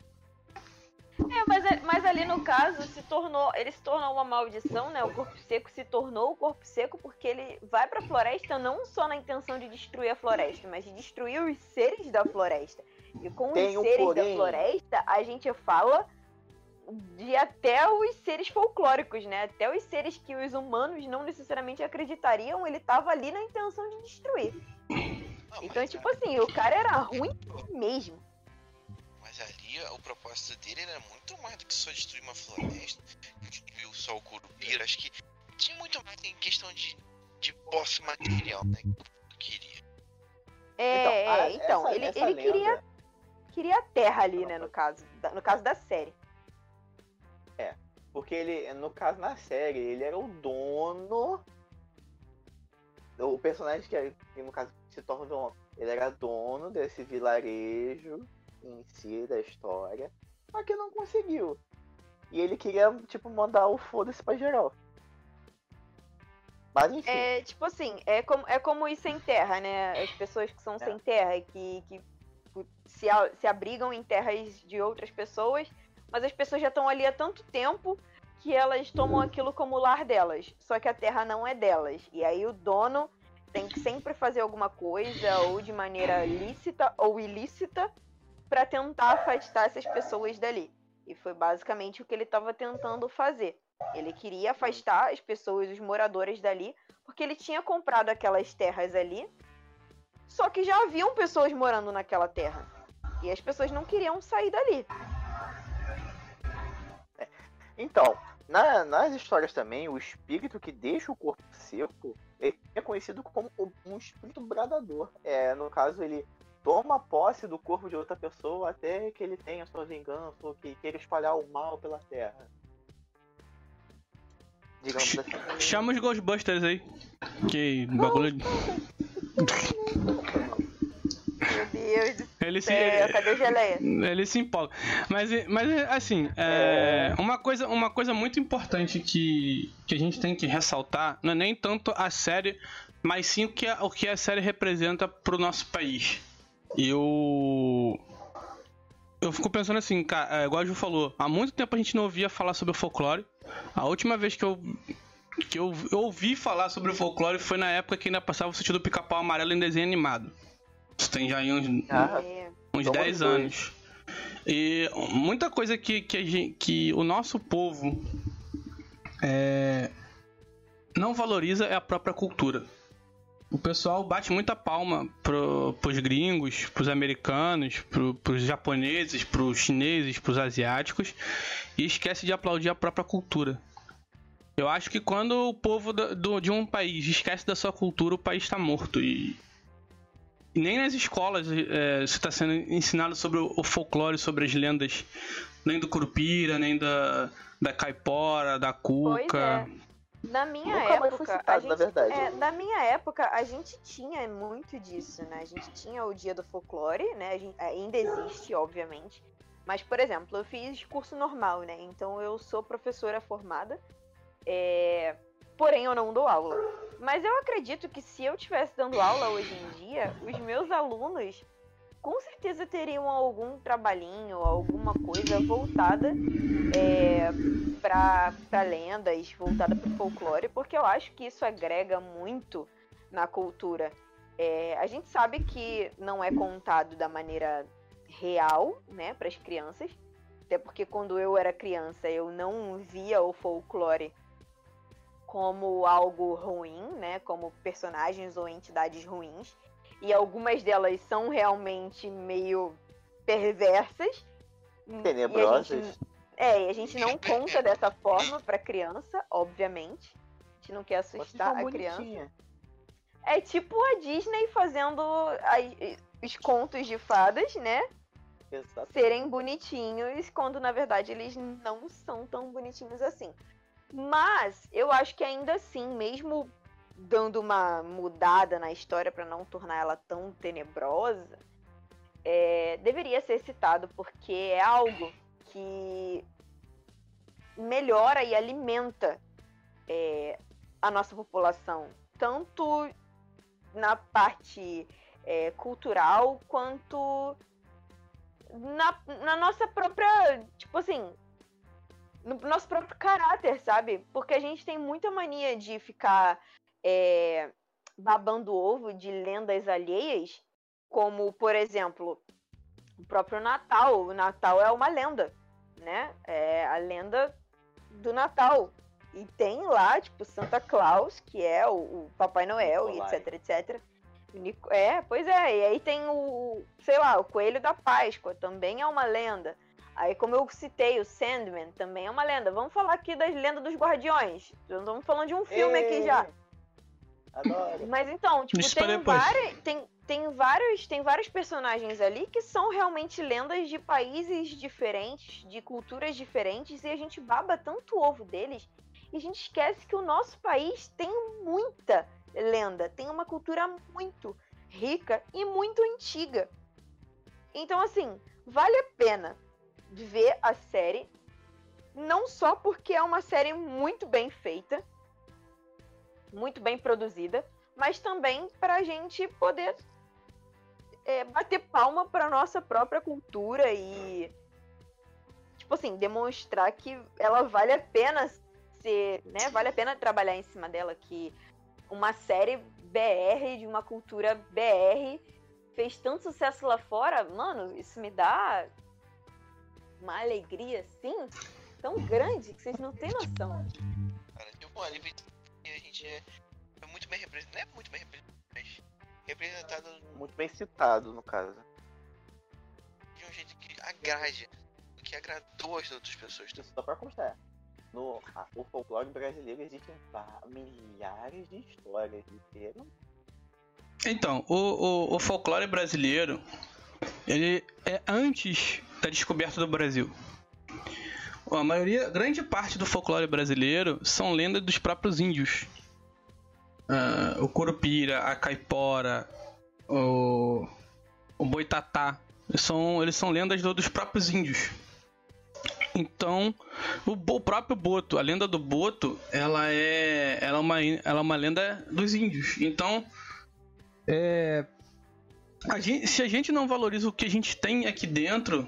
É, mas, é- mas ali no caso se tornou, ele se tornou uma maldição, né? O corpo seco se tornou o corpo seco porque ele vai pra floresta não só na intenção de destruir a floresta, mas de destruir os seres da floresta. E com Tem os seres porém. da floresta, a gente fala de até os seres folclóricos, né? Até os seres que os humanos não necessariamente acreditariam, ele tava ali na intenção de destruir. Não, Então, mas, tipo assim, o cara era ruim mesmo. mas ali o propósito dele era muito mais do que só destruir uma floresta, destruir só o Curupira. Acho que tinha muito mais em questão de, de posse material, né? Que queria. É, a- é, então, essa- ele, essa ele lenda- queria, queria a terra ali, né, no caso, da- no caso da série. Porque ele, no caso, na série, ele era o dono. O personagem que, que no caso se torna vilão, ele era dono desse vilarejo em si da história, só que não conseguiu. E ele queria, tipo, mandar o foda-se pra geral. Mas enfim, É, tipo assim, é como, é como ir sem terra, né? As pessoas que são sem terra, que, que se, se abrigam em terras de outras pessoas, mas as pessoas já estão ali há tanto tempo que elas tomam aquilo como lar delas. Só que a terra não é delas. E aí o dono tem que sempre fazer alguma coisa, ou de maneira lícita ou ilícita, para tentar afastar essas pessoas dali. E foi basicamente o que ele estava tentando fazer. Ele queria afastar as pessoas, os moradores dali, porque ele tinha comprado aquelas terras ali. Só que já haviam pessoas morando naquela terra. E as pessoas não queriam sair dali. Então, na- nas histórias também, o espírito que deixa o corpo seco ele é conhecido como um espírito bradador. É, no caso, ele toma posse do corpo de outra pessoa até que ele tenha sua vingança ou que queira espalhar o mal pela terra. Digamos assim. Chama os Ghostbusters aí. Que bagulho. Meu Deus do Ele se, céu, cadê o geleia? ele se empolga. Mas, mas assim, é, Uma, coisa, uma coisa muito importante que, que a gente tem que ressaltar não é nem tanto a série, mas sim o que a, o que a série representa pro nosso país. E eu. Eu fico pensando assim, cara, é, igual a Ju falou, há muito tempo a gente não ouvia falar sobre o folclore. A última vez que eu que eu, eu ouvi falar sobre o folclore foi na época que ainda passava o sentido do pica-pau amarelo em desenho animado. Isso tem já aí uns, Ah, uns Somos 10 dois. anos. E muita coisa que, que, a gente- que o nosso povo é, não valoriza é a própria cultura. O pessoal bate muita palma pro, pros gringos, pros americanos, pro, pros japoneses, pros chineses, pros asiáticos e esquece de aplaudir a própria cultura. Eu acho que quando o povo do- do- de um país esquece da sua cultura, o país está morto. E nem nas escolas é, se está sendo ensinado sobre o, folclore, sobre as lendas, nem do Curupira, nem da, da Caipora, da Cuca. é. Na minha Nunca época, citado, a gente, na verdade. é, na minha época, a gente tinha muito disso, né? A gente tinha o dia do folclore, né? A gente, ainda existe, obviamente. Mas, por exemplo, eu fiz curso normal, né? Então eu sou professora formada. é, Porém, eu não dou aula. Mas eu acredito que se eu estivesse dando aula hoje em dia, os meus alunos com certeza teriam algum trabalhinho, alguma coisa voltada é, para lendas, voltada para o folclore, porque eu acho que isso agrega muito na cultura. É, a gente sabe que não é contado da maneira real, né, para as crianças, até porque quando eu era criança eu não via o folclore como algo ruim, né, como personagens ou entidades ruins, e algumas delas são realmente meio perversas. E Tenebrosas. gente- é, e a gente não conta dessa forma pra criança, obviamente. A gente não quer assustar a criança. É tipo a Disney fazendo as- os contos de fadas, né? Exato. Serem bonitinhos, quando na verdade eles não são tão bonitinhos assim. Mas eu acho que ainda assim, mesmo dando uma mudada na história pra não tornar ela tão tenebrosa, é, deveria ser citado porque é algo que melhora e alimenta é, a nossa população, tanto na parte é, cultural quanto na, na nossa própria, tipo assim, no nosso próprio caráter, sabe? Porque a gente tem muita mania de ficar é, babando ovo de lendas alheias, como, por exemplo, o próprio Natal. O Natal é uma lenda, né? É a lenda do Natal. E tem lá, tipo, Santa Claus, que é o, o Papai Noel, e etc, etc. É, pois é. E aí tem o, sei lá, o Coelho da Páscoa, também é uma lenda. Aí, como eu citei, o Sandman também é uma lenda. Vamos falar aqui das lendas dos Guardiões. Estamos falando de um filme aqui já. Adoro. Mas então, tipo, tem, várias, tem, tem, vários, tem vários personagens ali que são realmente lendas de países diferentes, de culturas diferentes, e a gente baba tanto o ovo deles, e a gente esquece que o nosso país tem muita lenda, tem uma cultura muito rica e muito antiga. Então, assim, vale a pena ver a série, não só porque é uma série muito bem feita, muito bem produzida, mas também para a gente poder é, bater palma para nossa própria cultura e tipo assim demonstrar que ela vale a pena ser, né? Vale a pena trabalhar em cima dela que uma série BR de uma cultura BR fez tanto sucesso lá fora, mano, isso me dá uma alegria assim tão grande que vocês não têm noção. Cara, tipo, olha, a gente é é muito bem representado. Não é muito bem representado, mas representado Muito bem citado, no caso. de um jeito que agrade, que agradou as outras pessoas também. Só pra constar. No a- o folclore brasileiro existem milhares de histórias de ter. Então, o, o, o folclore brasileiro, ele é antes da descoberta do Brasil. A maioria, grande parte do folclore brasileiro são lendas dos próprios índios. Ah, o Curupira, a Caipora, o, o boitatá. Eles são, eles são lendas do, dos próprios índios. Então, o, o, próprio Boto, a lenda do Boto, ela é, ela é, uma, ela é uma lenda dos índios. Então, é, a gente, se a gente não valoriza o que a gente tem aqui dentro,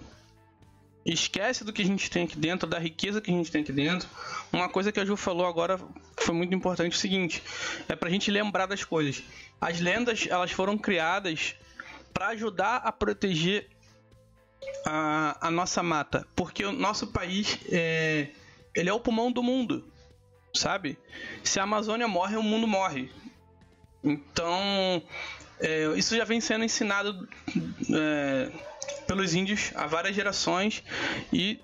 esquece do que a gente tem aqui dentro, da riqueza que a gente tem aqui dentro. Uma coisa que a Ju falou agora foi muito importante, o seguinte, é pra gente lembrar das coisas. As lendas, elas foram criadas para ajudar a proteger a, a nossa mata, porque o nosso país é, ele é o pulmão do mundo, sabe? Se a Amazônia morre, o mundo morre. Então, é, isso já vem sendo ensinado é, pelos índios há várias gerações e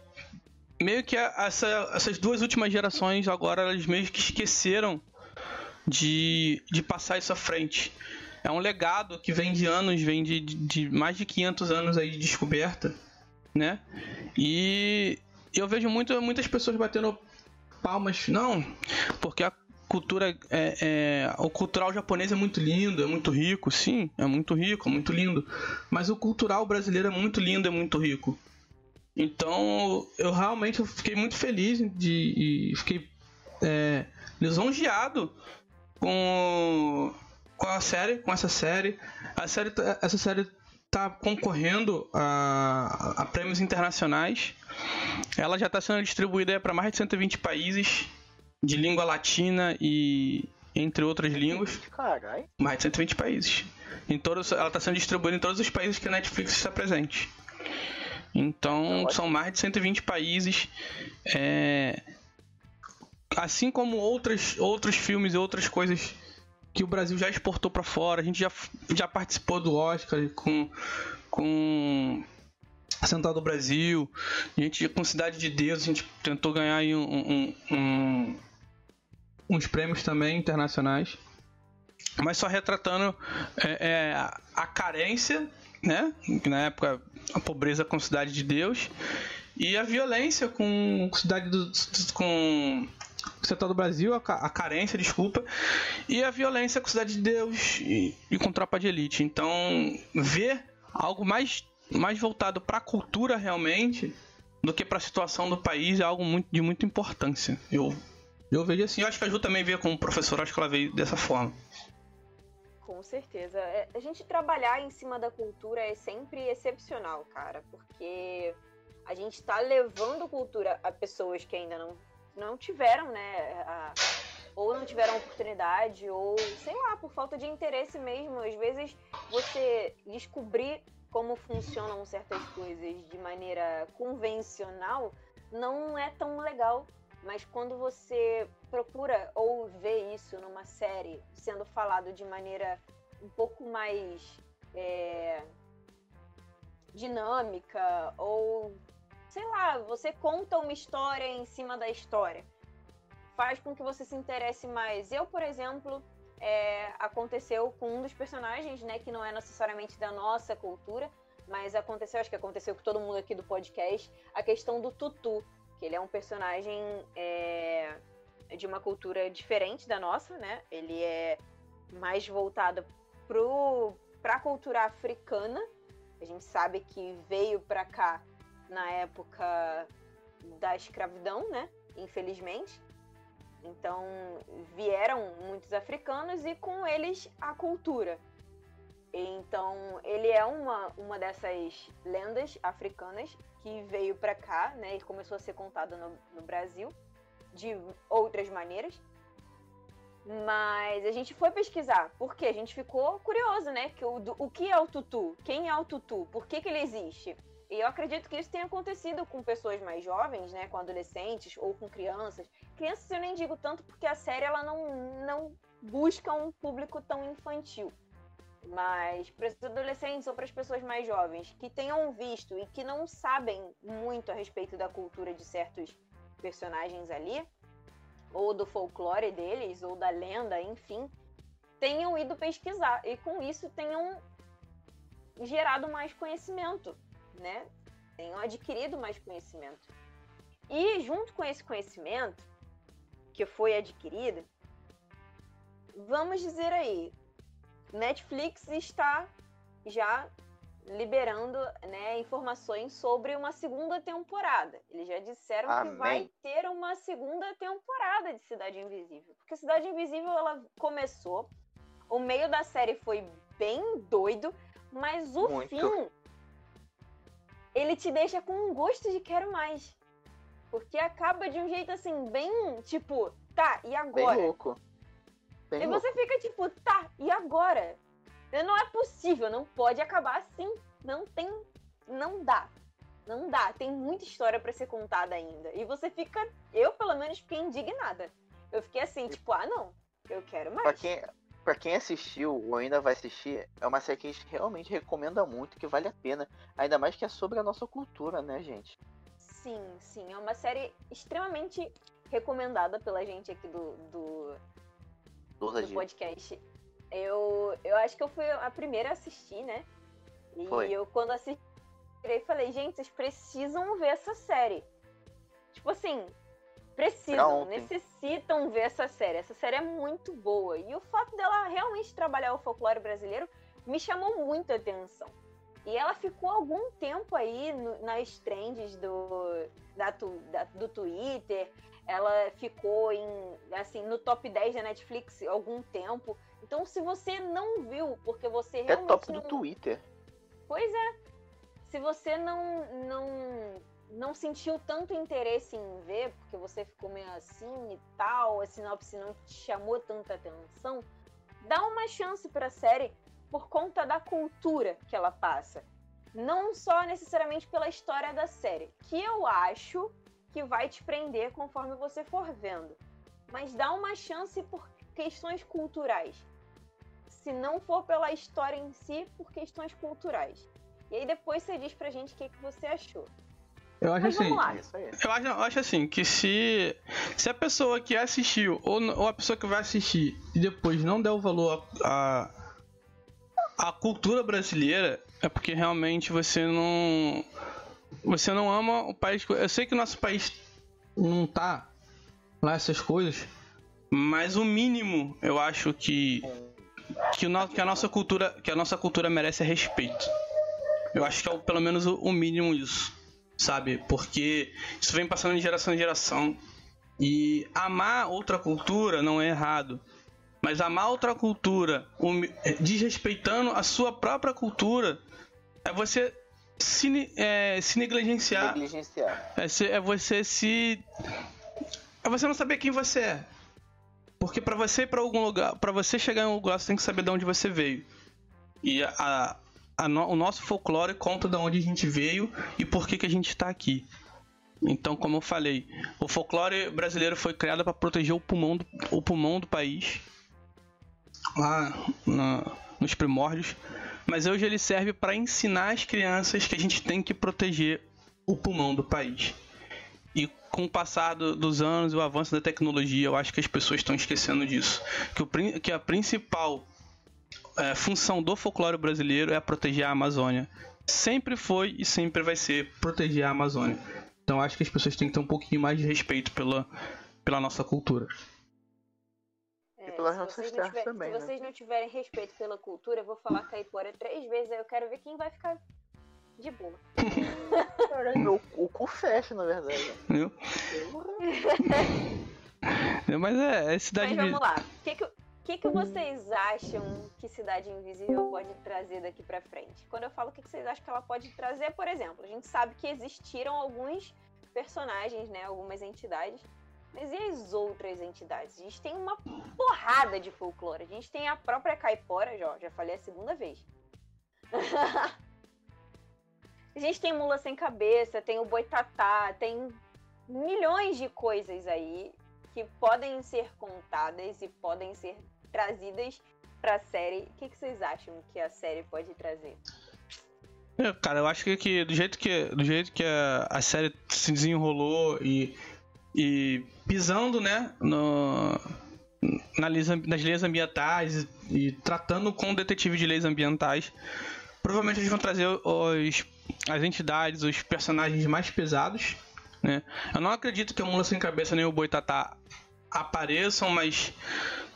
meio que essa, essas duas últimas gerações agora elas meio que esqueceram de, de passar isso à frente. É um legado que vem de anos, vem de, de, mais de 500 anos aí de descoberta, né? E eu vejo muito, muitas pessoas batendo palmas, não, porque a cultura é, é, o cultural japonês é muito lindo, é muito rico, sim, é muito rico, é muito lindo. Mas o cultural brasileiro é muito lindo, é muito rico. Então eu realmente fiquei muito feliz de e fiquei é, lisonjeado com com a série, com essa série. A série tá, essa série está concorrendo a, a prêmios internacionais. Ela já está sendo distribuída para mais de 120 países de língua latina e entre outras línguas. Caralho. Mais de 120 países. Em todos, ela está sendo distribuída em todos os países que a Netflix está presente. Então, são mais de 120 países. É... Assim como outras, outros filmes e outras coisas que o Brasil já exportou para fora. A gente já, já participou do Oscar com, com Central do Brasil. A gente, com Cidade de Deus, a gente tentou ganhar aí um, um, um uns prêmios também internacionais, mas só retratando é, é, a carência, né? Na época a pobreza com Cidade de Deus e a violência com Cidade do, com Central do Brasil, a, a, carência, desculpa, e a violência com Cidade de Deus e, e com Tropa de Elite. Então, ver algo mais, mais voltado para a cultura realmente do que para a situação do país é algo muito, de muita importância. Eu eu vejo assim, eu acho que a Ju também vê como professor, acho que ela veio dessa forma. Com certeza. É, a gente trabalhar em cima da cultura é sempre excepcional, cara, porque a gente está levando cultura a pessoas que ainda não, não tiveram, né, a, ou não tiveram oportunidade, ou sei lá, por falta de interesse mesmo. Às vezes você descobrir como funcionam certas coisas de maneira convencional não é tão legal mas quando você procura ou vê isso numa série sendo falado de maneira um pouco mais é, dinâmica, ou sei lá, você conta uma história em cima da história, faz com que você se interesse mais. Eu, por exemplo, é, aconteceu com um dos personagens, né, que não é necessariamente da nossa cultura, mas aconteceu, acho que aconteceu com todo mundo aqui do podcast, a questão do tutu que ele é um personagem é, de uma cultura diferente da nossa, né? Ele é mais voltado para a cultura africana. A gente sabe que veio para cá na época da escravidão, né? Infelizmente. Então vieram muitos africanos e com eles a cultura. Então ele é uma, uma dessas lendas africanas que veio para cá, né, e começou a ser contada no, no Brasil de outras maneiras. Mas a gente foi pesquisar, porque a gente ficou curioso, né? Que o, o que é o tutu? Quem é o tutu? Por que, que ele existe? E eu acredito que isso tenha acontecido com pessoas mais jovens, né? Com adolescentes ou com crianças. Crianças eu nem digo tanto porque a série ela não, não busca um público tão infantil. Mas para os adolescentes ou para as pessoas mais jovens que tenham visto e que não sabem muito a respeito da cultura de certos personagens ali, ou do folclore deles, ou da lenda, enfim, tenham ido pesquisar e com isso tenham gerado mais conhecimento, né? Tenham adquirido mais conhecimento. E junto com esse conhecimento que foi adquirido, vamos dizer aí, Netflix está já liberando né, informações sobre uma segunda temporada. Eles já disseram Amém. que vai ter uma segunda temporada de Cidade Invisível. Porque Cidade Invisível ela começou, o meio da série foi bem doido, mas o Muito. fim ele te deixa com um gosto de quero mais. Porque acaba de um jeito assim, bem tipo, tá, e Bem agora? louco. Bem E você fica tipo, tá, e agora? Não é possível, não pode acabar assim. Não tem. Não dá. Não dá. Tem muita história pra ser contada ainda. E você fica. Eu, pelo menos, fiquei indignada. Eu fiquei assim, tipo, ah, não. Eu quero Pra mais. quem, pra quem assistiu ou ainda vai assistir, é uma série que a gente realmente recomenda muito, que vale a pena. Ainda mais que é sobre a nossa cultura, né, gente? Sim, sim. É uma série extremamente recomendada pela gente aqui do, do, Doza do de podcast. Eu, eu acho que eu fui a primeira a assistir, né? E Foi. eu, quando assisti, eu falei, gente, vocês precisam ver essa série. Tipo assim, precisam, necessitam ver essa série. Essa série é muito boa. E o fato dela realmente trabalhar o folclore brasileiro me chamou muita atenção. E ela ficou algum tempo aí no- nas trends do, da da- do Twitter. Ela ficou em, assim, no top 10 da Netflix algum tempo. Então, se você não viu, porque você É realmente top não... do Twitter. Pois é. Se você não, não, não sentiu tanto interesse em ver, porque você ficou meio assim e tal, a sinopse não te chamou tanta atenção, dá uma chance pra série por conta da cultura que ela passa. Não só necessariamente pela história da série, que eu acho que vai te prender conforme você for vendo. Mas dá uma chance por questões culturais. Se não for pela história em si, por questões culturais. E aí depois você diz pra gente o que, que você achou. Eu acho Mas assim. vamos lá. É isso aí. Eu acho, eu acho assim, que se, se a pessoa que assistiu, ou, ou a pessoa que vai assistir e depois não der o valor à à cultura brasileira, é porque realmente você não. Você não ama o país. Eu sei que o nosso país não tá lá essas coisas, mas o mínimo eu acho que. Que, no- que a nossa cultura que a nossa cultura merece é respeito. Eu acho que é pelo menos o, o mínimo isso sabe? Porque isso vem passando de geração em geração. E amar outra cultura não é errado. Mas amar outra cultura, desrespeitando a sua própria cultura, é você se, é, se negligenciar. Negligenciar. É, se- é você se. É você não saber quem você é. Porque pra você ir pra algum lugar, para você chegar em um lugar, você tem que saber de onde você veio. E a- a no- o nosso folclore conta de onde a gente veio e por que, que a gente está aqui. Então, como eu falei, o folclore brasileiro foi criado para proteger o pulmão do, o pulmão do país lá na- nos primórdios, mas hoje ele serve para ensinar as crianças que a gente tem que proteger o pulmão do país. E com o passar do- dos anos o avanço da tecnologia, eu acho que as pessoas estão esquecendo disso. Que, o, que a principal é, função do folclore brasileiro é proteger a Amazônia. Sempre foi e sempre vai ser proteger a Amazônia. Então acho que as pessoas têm que ter um pouquinho mais de respeito pela, pela nossa cultura. É, pelas se nossas vocês não terras tiver- também, Se né? vocês não tiverem respeito pela cultura, eu vou falar caipora três vezes, aí eu quero ver quem vai ficar de boa. Meu, o cu fecha, na verdade. Entendeu? Mas é, é cidade Mas vamos lá. O que, que, que, que vocês acham que Cidade Invisível pode trazer daqui pra frente? Quando eu falo o que, que vocês acham que ela pode trazer, por exemplo, a gente sabe que existiram alguns personagens, né? Algumas entidades. Mas e as outras entidades? A gente tem uma porrada de folclore. A gente tem a própria caipora, já, já falei a segunda vez. *laughs* a gente tem mula sem cabeça, tem o boitatá, tem milhões de coisas aí que podem ser contadas e podem ser trazidas pra série. O que, que vocês acham que a série pode trazer? É, Cara, eu acho que, que do jeito que do jeito que a, a série se desenrolou e, e pisando, né, no, na leis nas leis ambientais e, e tratando com o detetive de leis ambientais, provavelmente eles vão trazer os, as entidades, os personagens mais pesados, né? Eu não acredito que a Mula Sem Cabeça nem o Boitatá apareçam, mas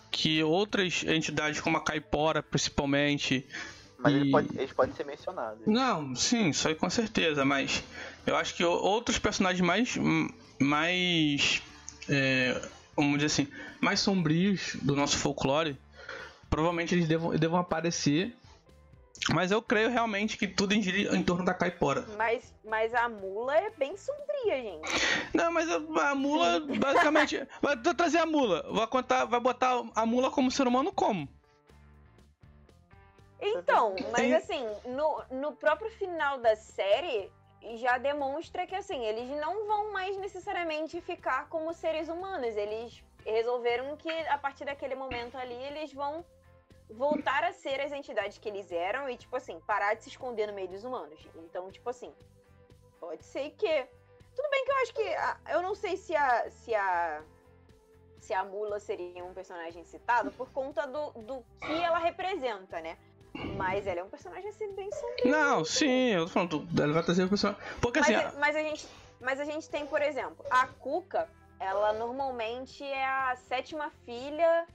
que outras entidades como a Caipora, principalmente, Mas E- ele pode- eles podem ser mencionados. Não, sim, isso aí com certeza, mas eu acho que o- outros personagens mais. Mais. é, vamos dizer assim, mais sombrios do nosso folclore, provavelmente eles devam, devam aparecer. Mas eu creio realmente que tudo gira em torno da caipora. Mas, mas a mula é bem sombria, gente. Não, mas a, a mula, basicamente, *laughs* vai tra- trazer a mula, vai contar, vai botar a mula como ser humano como? Então, mas assim, no, no próprio final da série, já demonstra que assim, eles não vão mais necessariamente ficar como seres humanos. Eles resolveram que a partir daquele momento ali, eles vão voltar a ser as entidades que eles eram e, tipo assim, parar de se esconder no meio dos humanos. Então, tipo assim, pode ser que. Tudo bem que eu acho que. a- eu não sei se a. Se a se a Mula seria um personagem citado por conta do, do que ela representa, né? Mas ela é um personagem assim bem sombrio. Não, sim, eu tô falando, ela vai trazer o personagem. Porque assim, Mas, mas a gente, mas a gente tem, por exemplo, a Cuca, ela normalmente é a sétima filha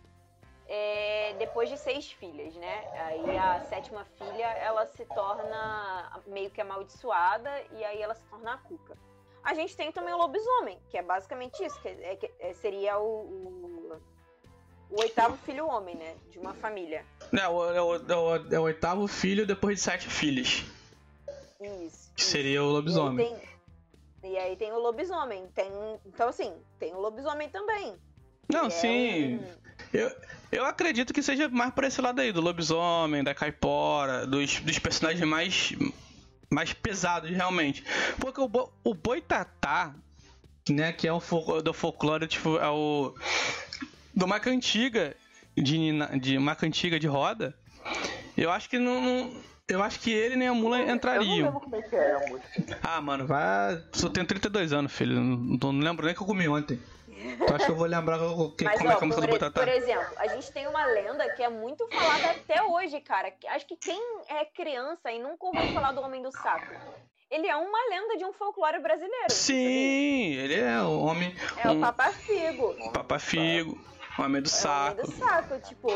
é, depois de seis filhas, né? Aí a sétima filha, ela se torna meio que amaldiçoada e aí ela se torna a Cuca. A gente tem também o lobisomem, que é basicamente isso, que, é, que é- seria o, o, o oitavo filho homem, né? De uma família. né, o- é, o, é, o, é o oitavo filho depois de sete filhas. Isso. Que isso. seria o E aí lobisomem. tem, e aí tem o lobisomem. Tem, então, assim, tem o lobisomem também. Não, é sim. um- Eu, eu acredito que seja mais por esse lado aí, do lobisomem, da caipora, dos, dos personagens mais, mais pesados, realmente. Porque o, bo, o boitatá, né, que é fol- do folclore, tipo, é o. Do uma cantiga de, de uma cantiga de roda, eu acho que não. não- eu acho que ele nem a mula Eu não entrariam. lembro como é que é a música. Ah, mano, vai. Eu tenho 32 anos, filho. Não, não lembro nem o que eu comi ontem. Tu acha que eu vou lembrar o que, Mas, como é ó, que é a música do por, Boitatá? por exemplo, a gente tem uma lenda que é muito falada até hoje, cara. Acho que quem é criança e nunca ouviu falar do Homem do Saco, ele é uma lenda de um folclore brasileiro. Sim, ele é o homem. É o um Papa Figo. Papa Figo, homem do É o saco. Homem do Saco, tipo,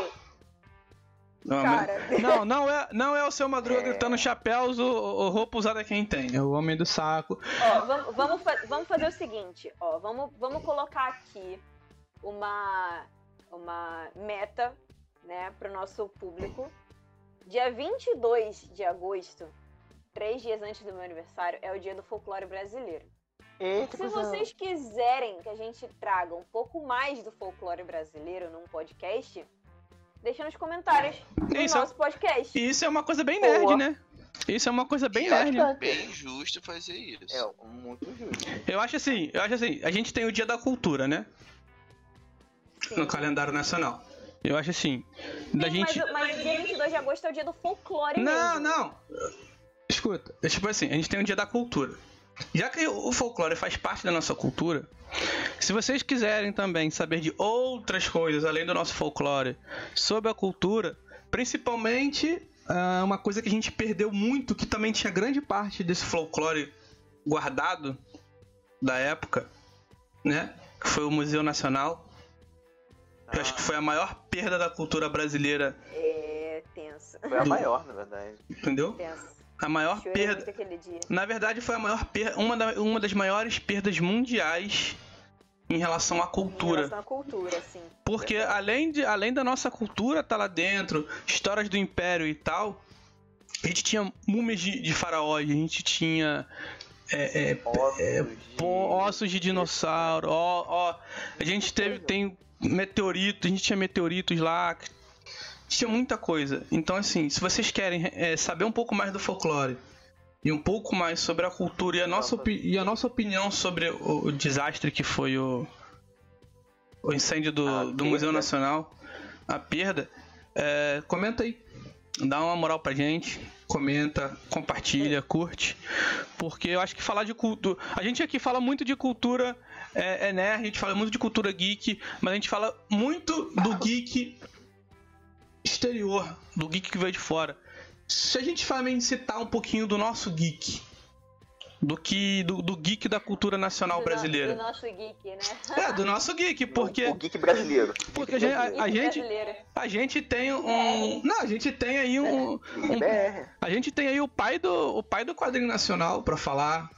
Homem- cara. Não, não é, não é o seu Madruga *laughs* É. gritando chapéus ou, ou roupa usada quem tem. É o homem do saco. Ó, vamos, vamos, fa- vamos fazer o seguinte, ó, vamos, vamos colocar aqui uma, uma meta, né, pro nosso público. Dia 22 de agosto, três dias antes do meu aniversário, é o dia do folclore brasileiro. Eita, Se vocês quiserem que a gente traga um pouco mais do folclore brasileiro num podcast, deixa nos comentários do Isso é- nosso podcast. E isso é uma coisa bem nerd, Boa. né? Isso é uma coisa bem nerd. Bastante. bem justo fazer isso. É muito justo. Eu acho assim, eu acho assim, a gente tem o dia da cultura, né? Sim. No calendário nacional. Eu acho assim, da Sim, gente. mas, mas dia 22 de agosto é o dia do folclore Não, mesmo. não. Escuta, é tipo assim, a gente tem o dia da cultura. Já que o folclore faz parte da nossa cultura, se vocês quiserem também saber de outras coisas além do nosso folclore sobre a cultura, principalmente ah, uma coisa que a gente perdeu muito, que também tinha grande parte desse folclore guardado da época, né? Que foi o Museu Nacional. Que eu acho que foi a maior perda da cultura brasileira, É tenso. Foi a maior, na verdade. entendeu? A maior Chorei perda. Na verdade, foi a maior per... uma, da- uma das maiores perdas mundiais em relação à Em cultura. relação à cultura, sim. Porque além, de, além da nossa cultura tá lá dentro, histórias do império e tal, a gente tinha múmias de, de faraós, a gente tinha é, é, Ossos, de... pó- ossos de dinossauro, ó, ó, a gente teve tem meteorito, a gente tinha meteoritos lá, que- tinha muita coisa. Então assim, se vocês querem é, saber um pouco mais do folclore e um pouco mais sobre a cultura e a nossa, e a nossa opinião sobre o, o desastre que foi o, o incêndio do, do Museu. Nacional, a perda, é, comenta aí. Dá uma moral pra gente, comenta, compartilha, curte. Porque eu acho que falar de cultura. A gente aqui fala muito de cultura é, é nerd, a gente fala muito de cultura geek, mas a gente fala muito do geek exterior, do geek que veio de fora. Se a gente também citar um pouquinho do nosso geek, do que do, do geek da cultura nacional do, brasileira. No, do nosso geek, né? É, do nosso geek, porque. O, o geek brasileiro. Porque a gente, a, a gente, a gente tem um. Não, a gente tem aí um. um- BR. a gente tem aí o pai do. O pai do quadrinho nacional pra falar.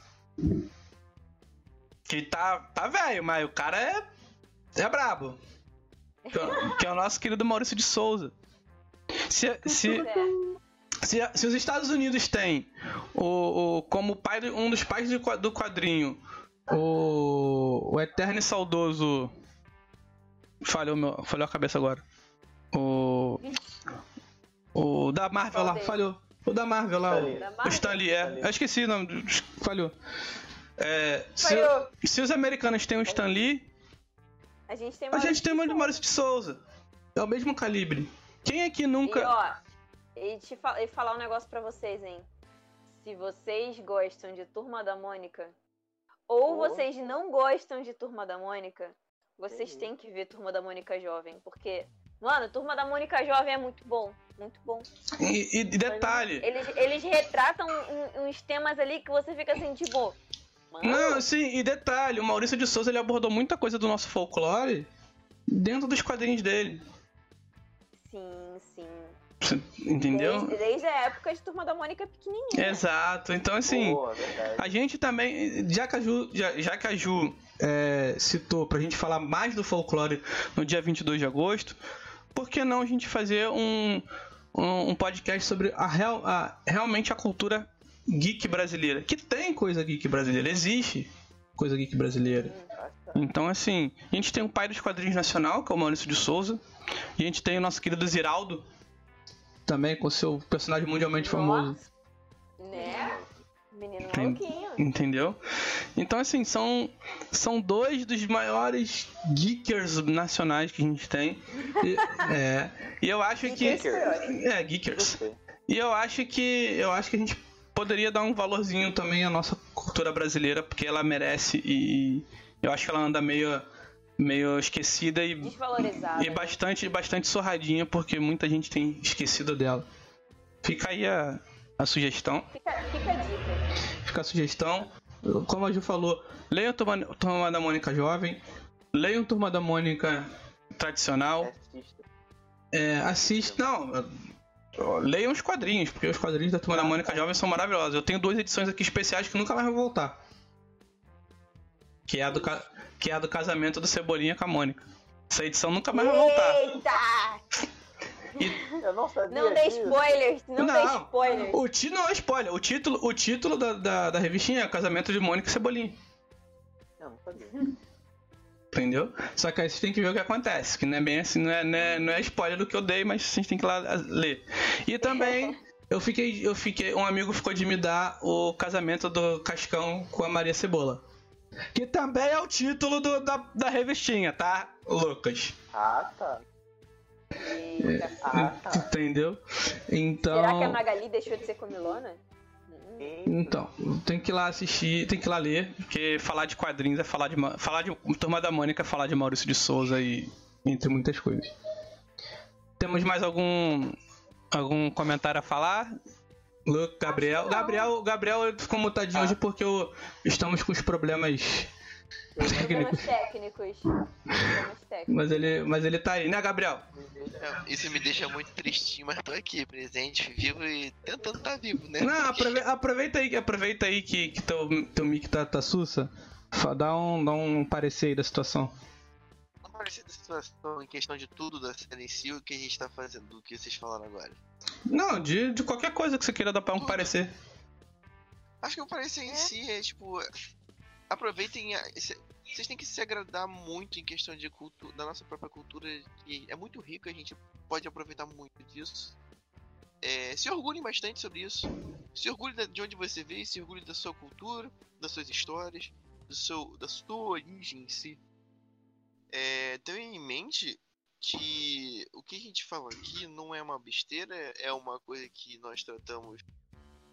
Que tá. tá velho, mas o cara é. É brabo. É- que é o nosso querido Maurício de Souza. Se, se, se, se os Estados Unidos têm o, o- como pai um dos pais do, qua- do quadrinho o, o eterno e saudoso falhou meu falhou a cabeça agora. O o da Marvel lá falhou. O da Marvel lá o, Da o Marvel? Stan Lee, é eu esqueci o nome falhou. É, se, se os americanos têm o Stan Lee A gente tem a gente tem o Maurício de Souza. É o mesmo calibre quem aqui E nunca ó, e te fa- e falar um negócio pra vocês, hein? Se vocês gostam de Turma da Mônica, ou Oh. vocês não gostam de Turma da Mônica, vocês têm que ver Turma da Mônica Jovem, porque, mano, Turma da Mônica Jovem é muito bom, muito bom. e, e- e detalhe Eles, eles retratam um- uns temas ali que você fica assim, tipo, mano, Não, sim, e detalhe, o Maurício de Souza ele abordou muita coisa do nosso folclore dentro dos quadrinhos dele. Sim, sim. *laughs* Entendeu? Desde, desde a época de Turma da Mônica pequenininha. Exato. Então, assim, a gente também. Já que a Ju, já, já que a Ju é, citou pra gente falar mais do folclore no dia 22 de agosto, por que não a gente fazer um, um, um podcast sobre a, real, a realmente a cultura geek brasileira? Que tem coisa geek brasileira, existe coisa geek brasileira. Tá. Então, assim, a gente tem o pai dos quadrinhos nacional, que é o Maurício de Souza. E a gente tem o nosso querido Ziraldo, também com seu personagem mundialmente famoso. Né? Menino maluquinho. Entendeu? Então, assim, são, são dois dos maiores geekers nacionais que a gente tem. E, *laughs* é, e eu acho que. É, geekers. E eu acho que. Eu acho que a gente poderia dar um valorzinho também à nossa cultura brasileira, porque ela merece e eu acho que ela anda meio, meio esquecida e, e bastante, bastante sorradinha, porque muita gente tem esquecido dela. Fica aí a, a sugestão. Fica, fica a dica. Fica a sugestão. Como a Ju falou, leiam Turma, Turma da Mônica Jovem, leiam Turma da Mônica Tradicional, Assista. é, assista. Não, leiam os quadrinhos, porque os quadrinhos da Turma da Mônica Jovem são maravilhosos. Eu tenho duas edições aqui especiais que nunca mais vão voltar. Que é a do, ca- que é a do casamento do Cebolinha com a Mônica. Essa edição nunca mais vai voltar. Eita! Eu não sabia Não dê spoilers, não, dê Não. spoilers. O título não é spoiler, o título, o título da, da, da revistinha é Casamento de Mônica e Cebolinha. Não sabia. Entendeu? Só que aí vocês têm que ver o que acontece, que não é bem assim, não é, não é, não é spoiler do que eu dei, mas vocês têm que ir lá ler. E também, *laughs* eu fiquei, eu fiquei, um amigo ficou de me dar o casamento do Cascão com a Maria Cebola. Que também é o título do- da, da revistinha, tá, Lucas? Ah, tá. Eita. Ah, tá. *laughs* Entendeu? Então. Será que a Magali deixou de ser comilona? Então, tem que ir lá assistir, tem que ir lá ler, porque falar de quadrinhos é falar de. Ma- Falar de Turma da Mônica é falar de Maurício de Souza e. entre muitas coisas. Temos mais algum. algum comentário a falar? Lu, Gabriel. não. Gabriel, Gabriel ficou mutadinho Ah. hoje porque o- estamos com os problemas técnicos. Problemas técnicos. Problemas técnicos. Mas ele, mas ele tá aí, né, Gabriel? Isso me deixa muito tristinho, mas tô aqui, presente, vivo e tentando estar vivo, né? Não, Porque- aproveita aí, aproveita aí que, que teu, teu mic tá, tá sussa. Dá um, dá um parecer aí da situação. Não parecia da situação em questão de tudo da série em si, o que a gente tá fazendo, do que vocês falaram agora. Não, de, de qualquer coisa que você queira dar pra um parecer. Acho que o parecer em si é tipo. Aproveitem. a- esse- Vocês têm que se agradar muito em questão de cultura, da nossa própria cultura, que é muito rica, a gente pode aproveitar muito disso. É, se orgulhem bastante sobre isso. Se orgulhe de onde você veio, se orgulhe da sua cultura, das suas histórias, do seu, da sua origem em si. É, tenham em mente que o que a gente fala aqui não é uma besteira, é uma coisa que nós tratamos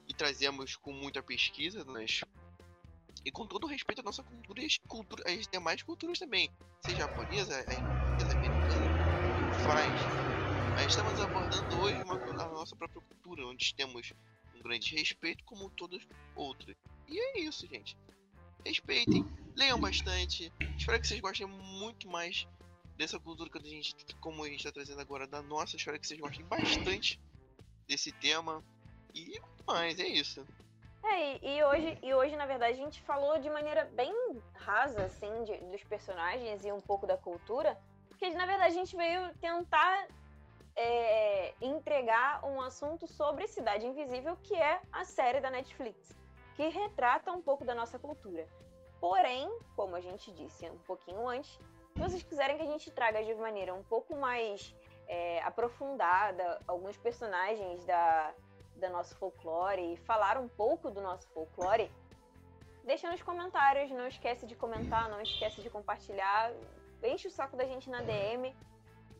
e trazemos com muita pesquisa, nós e com todo respeito à nossa cultura e às, demais culturas também, seja japonesa, a inglesa, americana, faz. Mas estamos abordando hoje uma, a nossa própria cultura, onde temos um grande respeito como todas outras. E é isso, gente. Respeitem, leiam bastante. Espero que vocês gostem muito mais dessa cultura que a gente, como a gente está trazendo agora, da nossa. Espero que vocês gostem bastante desse tema. E mais, é isso. É, e, hoje, e hoje, na verdade, a gente falou de maneira bem rasa, assim, de, dos personagens e um pouco da cultura. Porque, na verdade, a gente veio tentar é, entregar um assunto sobre Cidade Invisível, que é a série da Netflix, que retrata um pouco da nossa cultura. Porém, como a gente disse um pouquinho antes, se vocês quiserem que a gente traga de maneira um pouco mais é, aprofundada alguns personagens da, da nosso folclore e falar um pouco do nosso folclore, deixa nos comentários, não esquece de comentar, não esquece de compartilhar, enche o saco da gente na DM,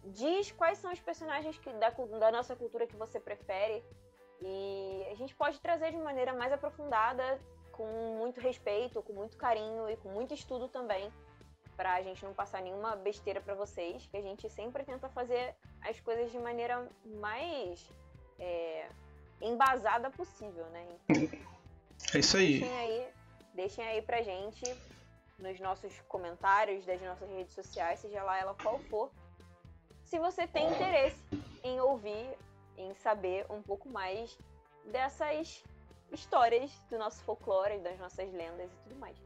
diz quais são os personagens que, da, da nossa cultura que você prefere e a gente pode trazer de maneira mais aprofundada, com muito respeito, com muito carinho e com muito estudo também, para a gente não passar nenhuma besteira para vocês, que a gente sempre tenta fazer as coisas de maneira mais é, embasada possível, né? Então, *laughs* é isso aí. Deixem aí, deixem aí pra gente nos nossos comentários das nossas redes sociais, seja lá ela qual for, se você tem interesse em ouvir, em saber um pouco mais dessas histórias do nosso folclore, das nossas lendas e tudo mais.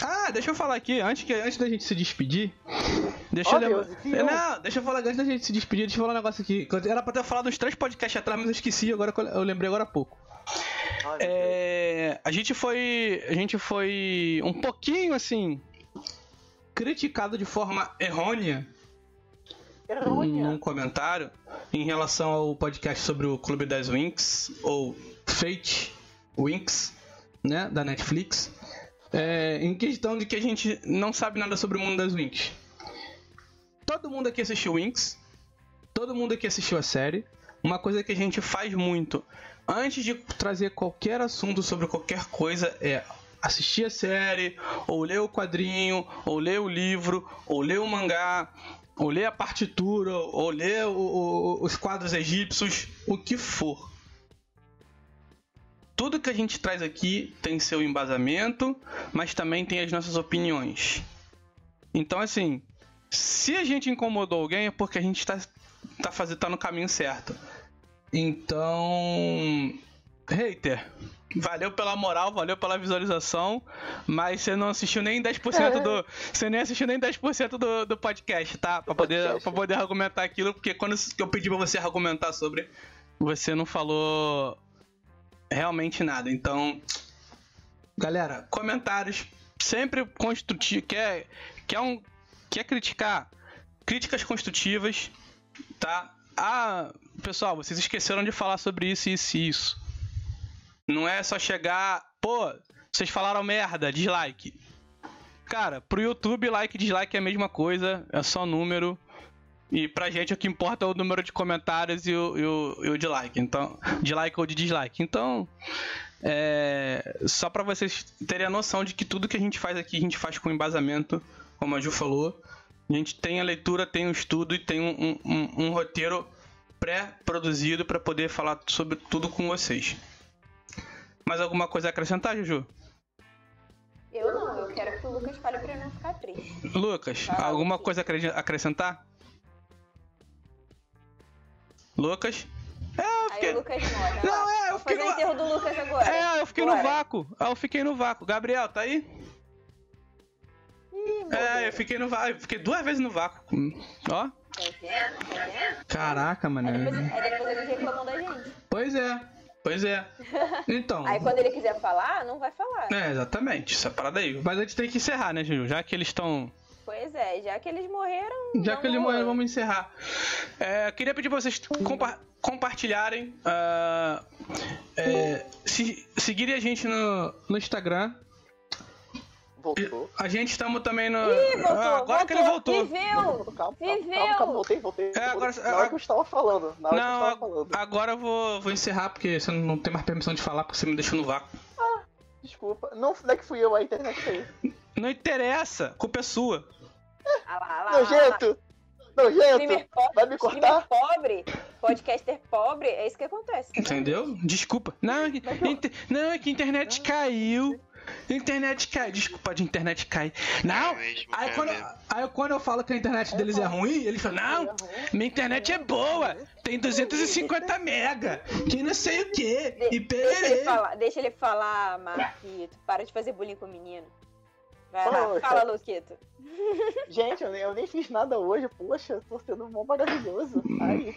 Ah, deixa eu falar aqui, antes, que, antes da gente se despedir. Deixa oh, eu lembrar. Não, deixa eu falar antes da gente se despedir, deixa eu falar um negócio aqui. Era pra ter falado uns três podcasts atrás, mas eu esqueci, agora eu lembrei agora há pouco. é, a gente foi. A gente foi um pouquinho assim. criticado de forma errônea. Errônea. Num comentário em relação ao podcast sobre o Clube das Winx, ou Fate Winx, né? Da Netflix é, em questão de que a gente não sabe nada sobre o mundo das Winx. Todo mundo aqui assistiu Winx, todo mundo aqui assistiu a série. Uma coisa que a gente faz muito antes de trazer qualquer assunto sobre qualquer coisa é assistir a série, ou ler o quadrinho, ou ler o livro, ou ler o mangá, ler a partitura, ler o, o, os quadros egípcios, o que for tudo que a gente traz aqui tem seu embasamento, mas também tem as nossas opiniões. Então, assim, se a gente incomodou alguém é porque a gente está tá fazendo tá no caminho certo. Então, hater, valeu pela moral, valeu pela visualização, mas você não assistiu nem 10% do. Você nem assistiu nem 10% do, do podcast, tá? Pra poder, pra poder argumentar aquilo, porque quando eu pedi pra você argumentar sobre, você não falou realmente nada. Então, galera, comentários sempre construtivos. Quer, quer, um, quer criticar? Críticas construtivas, tá? Ah, pessoal, vocês esqueceram de falar sobre isso, isso e isso. Não é só chegar, pô, vocês falaram merda, dislike. Cara, pro YouTube, like e dislike é a mesma coisa, é só número. E pra gente o que importa é o número de comentários e o, e o, e o dislike. Então, dislike ou de dislike. Então, é, só para vocês terem a noção de que tudo que a gente faz aqui, a gente faz com embasamento, como a Ju falou. A gente tem a leitura, tem o estudo e tem um, um, um roteiro pré-produzido para poder falar sobre tudo com vocês. Mais alguma coisa a acrescentar, Juju? Eu não, eu quero que o Lucas fale pra não ficar triste. Lucas, alguma coisa a acrescentar? Lucas. É, eu fiquei... Aí o Lucas mora. Não, é, eu fiquei no... enterro do Lucas agora. É, eu fiquei Bora. no vácuo. Eu fiquei no vácuo. Gabriel, tá aí? Ih, é, eu fiquei no vácuo. Eu fiquei duas vezes no vácuo. Ó. Tá vendo? Tá vendo? Caraca, mano. Aí depois, aí depois eles reclamam da gente. Pois é. Pois é. *laughs* Então. aí quando ele quiser falar, não vai falar. É, exatamente. Essa parada aí. Mas a gente tem que encerrar, né, Ju? Já que eles estão Pois é, já que eles morreram. Já que eles morreram, vamos encerrar. É, queria pedir pra vocês compa compartilharem, uh, é, se, seguirem a gente no, no Instagram. Voltou. A gente estamos também no. Ih, voltou, ah, agora voltou, que ele voltou. Viveu! Calma, Viveu! Calma, calma, voltei, voltei. É, agora, na hora que eu estava falando. Na hora não, que eu estava falando. agora eu vou, vou encerrar porque você não tem mais permissão de falar porque você me deixou no vácuo. Ah, desculpa. Não, não é que fui eu, a internet foi. Não interessa, culpa é sua. Ah lá, ah lá, Nojento! Nojento! po- Vai me cortar? pobre, podcaster pobre, é isso que acontece. tá? Entendeu? Desculpa. Não, é que, inter- não, é que a internet caiu. A internet cai. Desculpa, de internet cai. Não. É mesmo, Aí é quando, mesmo. aí quando eu falo que a internet deles é ruim, eles falam, não, minha internet é boa. Tem 250 mega. Que não sei o que. E Deixa ele pererê. falar, deixa ele falar, Marquito. Para de fazer bullying com o menino. Vai lá, fala, Luquito. *laughs* Gente, eu nem, eu nem fiz nada hoje, poxa, tô sendo mó maravilhoso. Aí.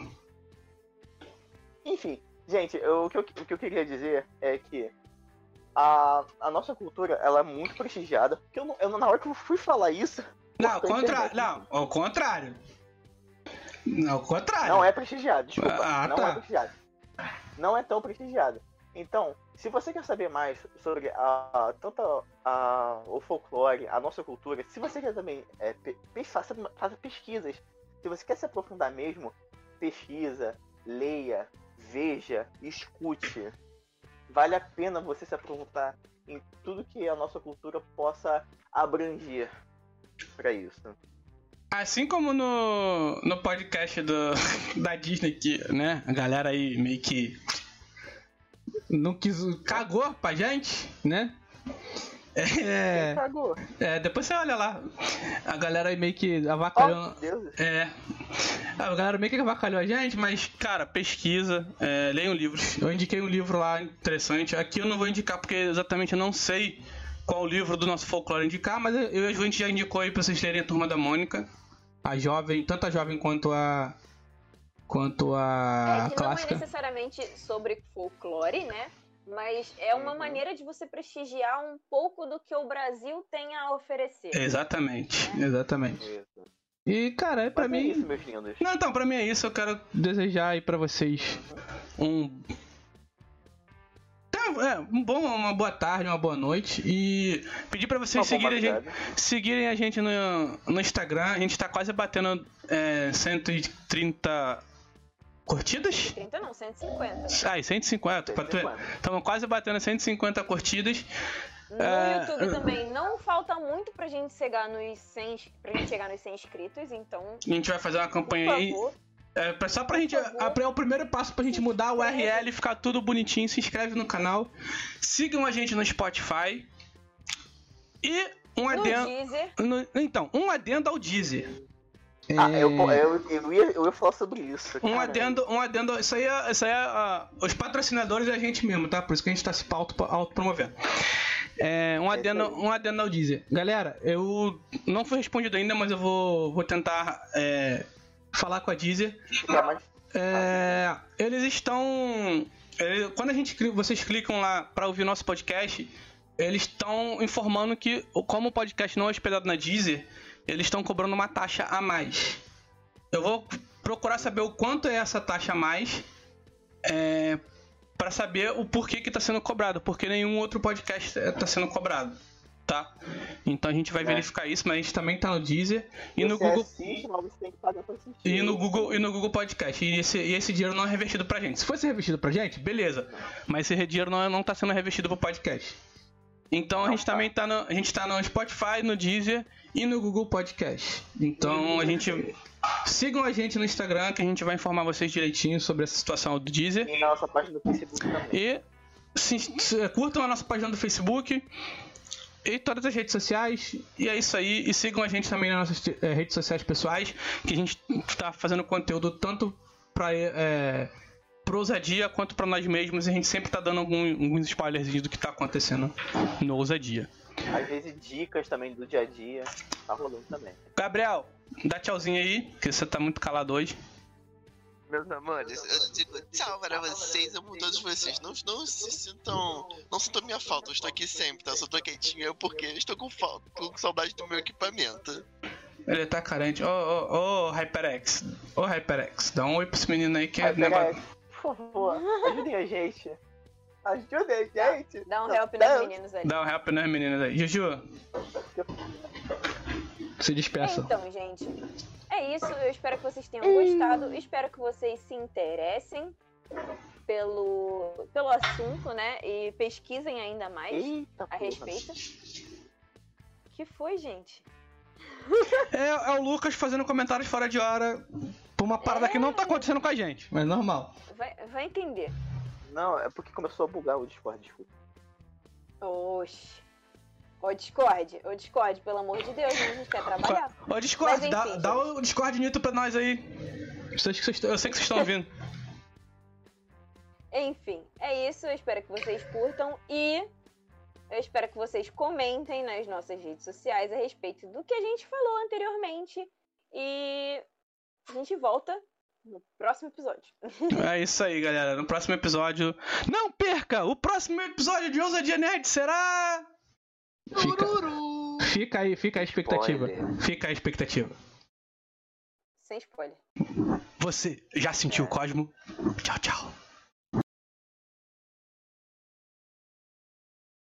Enfim, gente, eu- o, que eu, o que eu queria dizer é que a, a nossa cultura ela é muito prestigiada. Porque eu, não- eu, na hora que eu fui falar isso. Não, ao a contrário. Não, ao contrário. Não, ao contrário. Não é prestigiado, desculpa. Ah, não tá. é prestigiado. Não é tão prestigiado. Então, se você quer saber mais sobre a, tanto a, o folclore, a nossa cultura, se você quer também é, pe- faça, faça pesquisas, se você quer se aprofundar mesmo, pesquisa, leia, veja, escute. Vale a pena você se aprofundar em tudo que a nossa cultura possa abranger para isso. Assim como no, no podcast do, *laughs* da Disney, que, né, a galera aí meio que não quis, cagou pra gente, né? É, Cagou. é, depois você olha lá, a galera aí meio que Oh, avacalhou. Deus. É, a galera meio que avacalhou a gente, mas, cara, pesquisa, é, leiam livros. Eu indiquei um livro lá interessante. Aqui eu não vou indicar porque exatamente eu não sei qual livro do nosso folclore indicar, mas eu e a gente já indicou aí pra vocês lerem a Turma da Mônica. A jovem, tanto a jovem quanto a. quanto a é que clássica. não é necessariamente sobre folclore, né? Mas é uma Uhum. maneira de você prestigiar um pouco do que o Brasil tem a oferecer. Exatamente, exatamente. Isso. E, cara, é pra Mas é mim. isso, meus lindos. Não, então, pra mim é isso. Eu quero desejar aí pra vocês um. É, um bom, uma boa tarde, uma boa noite. E pedir pra vocês seguirem a, gente, seguirem a gente no, no Instagram. A gente tá quase batendo é, 130 curtidas? 30 não, 150. Ah, e 150. Estamos quase batendo 150 curtidas. No É, YouTube eu- também não falta muito pra gente chegar nos 100, pra gente chegar nos 100 inscritos, então, A gente vai fazer uma por campanha aí. favor, É, só pra gente. Por favor. É o primeiro passo pra gente mudar o URL e ficar tudo bonitinho. Se inscreve no canal. Sigam a gente no Spotify. E um no adendo. Deezer, no- então, um adendo ao Deezer. Ah, É, eu, eu, eu, ia, eu ia falar sobre isso. Um cara. adendo, um adendo. Isso aí é, isso aí é ah, os patrocinadores é a gente mesmo, tá? Por isso que a gente tá se auto, autopromovendo. É, um, adendo, um adendo ao Deezer. Galera, eu não fui respondido ainda, mas eu vou, vou tentar é, falar com a Deezer. É, eles estão. quando a gente, vocês clicam lá para ouvir nosso podcast, eles estão informando que, como o podcast não é hospedado na Deezer, eles estão cobrando uma taxa a mais. Eu vou procurar saber o quanto é essa taxa a mais. É, para saber o porquê que está sendo cobrado, porque nenhum outro podcast está sendo cobrado, tá? Então a gente vai É. verificar isso, mas a gente também tá no Deezer e no Google assiste, e no Google, e no Google Podcast. E esse, e esse dinheiro não é revestido pra gente. Se fosse revestido pra gente, beleza. Mas esse dinheiro não, não tá sendo revestido pro podcast. Então a Não gente tá. também tá no, a gente tá no Spotify, no Deezer e no Google Podcast. Então a gente. Sigam a gente no Instagram que a gente vai informar vocês direitinho sobre essa situação do Deezer. E na nossa página do Facebook também. E se, se- curtam a nossa página do Facebook e todas as redes sociais. E é isso aí. E sigam a gente também nas nossas eh, redes sociais pessoais, que a gente está fazendo conteúdo tanto para é, pro Ousadia quanto para nós mesmos. E a gente sempre tá dando algum- alguns spoilers do que tá acontecendo no Ousadia. Às vezes dicas também do dia a dia. Tá rolando também. Gabriel, dá tchauzinho aí, que você tá muito calado hoje. Meus amores, eu digo tchau para vocês, amo todos vocês. Não, não se sintam. Não sintam minha falta, eu estou aqui sempre, tá? Eu só tô quietinho porque estou com falta, tô com saudade do meu equipamento. Ele tá carente. Ô, ô, ô, HyperX. Ô, HyperX, dá um oi pra esse menino aí que é por favor, ajudem a gente. Ajudem a gente. dá um help nos meninos ali. Dá um help nas meninas aí. Juju. Se despeça. Então, gente, é isso. Eu espero que vocês tenham gostado. Espero que vocês se interessem pelo, pelo assunto, né? E pesquisem ainda mais Eita, a porra. respeito. que foi, gente? É, é o Lucas fazendo comentários fora de hora por uma parada que não tá acontecendo com a gente, mas normal. Vai, vai entender. Não, é porque começou a bugar o Discord, desculpa. Oxi. Ô Discord, ô Discord, pelo amor de Deus, né? a gente quer trabalhar. Ô, Discord, Mas, dá, enfim, dá o Discord Nito pra nós aí. Eu sei que vocês estão *laughs* ouvindo. Enfim, é isso. Eu espero que vocês curtam e eu espero que vocês comentem nas nossas redes sociais a respeito do que a gente falou anteriormente. E a gente volta no próximo episódio. *laughs* É isso aí, galera. No próximo episódio. Não perca! O próximo episódio de Ousadia Nerd será. Fica, fica aí, fica a expectativa. Spoiler. Fica a expectativa. Sem spoiler. Você já sentiu o Cosmo? Tchau, tchau.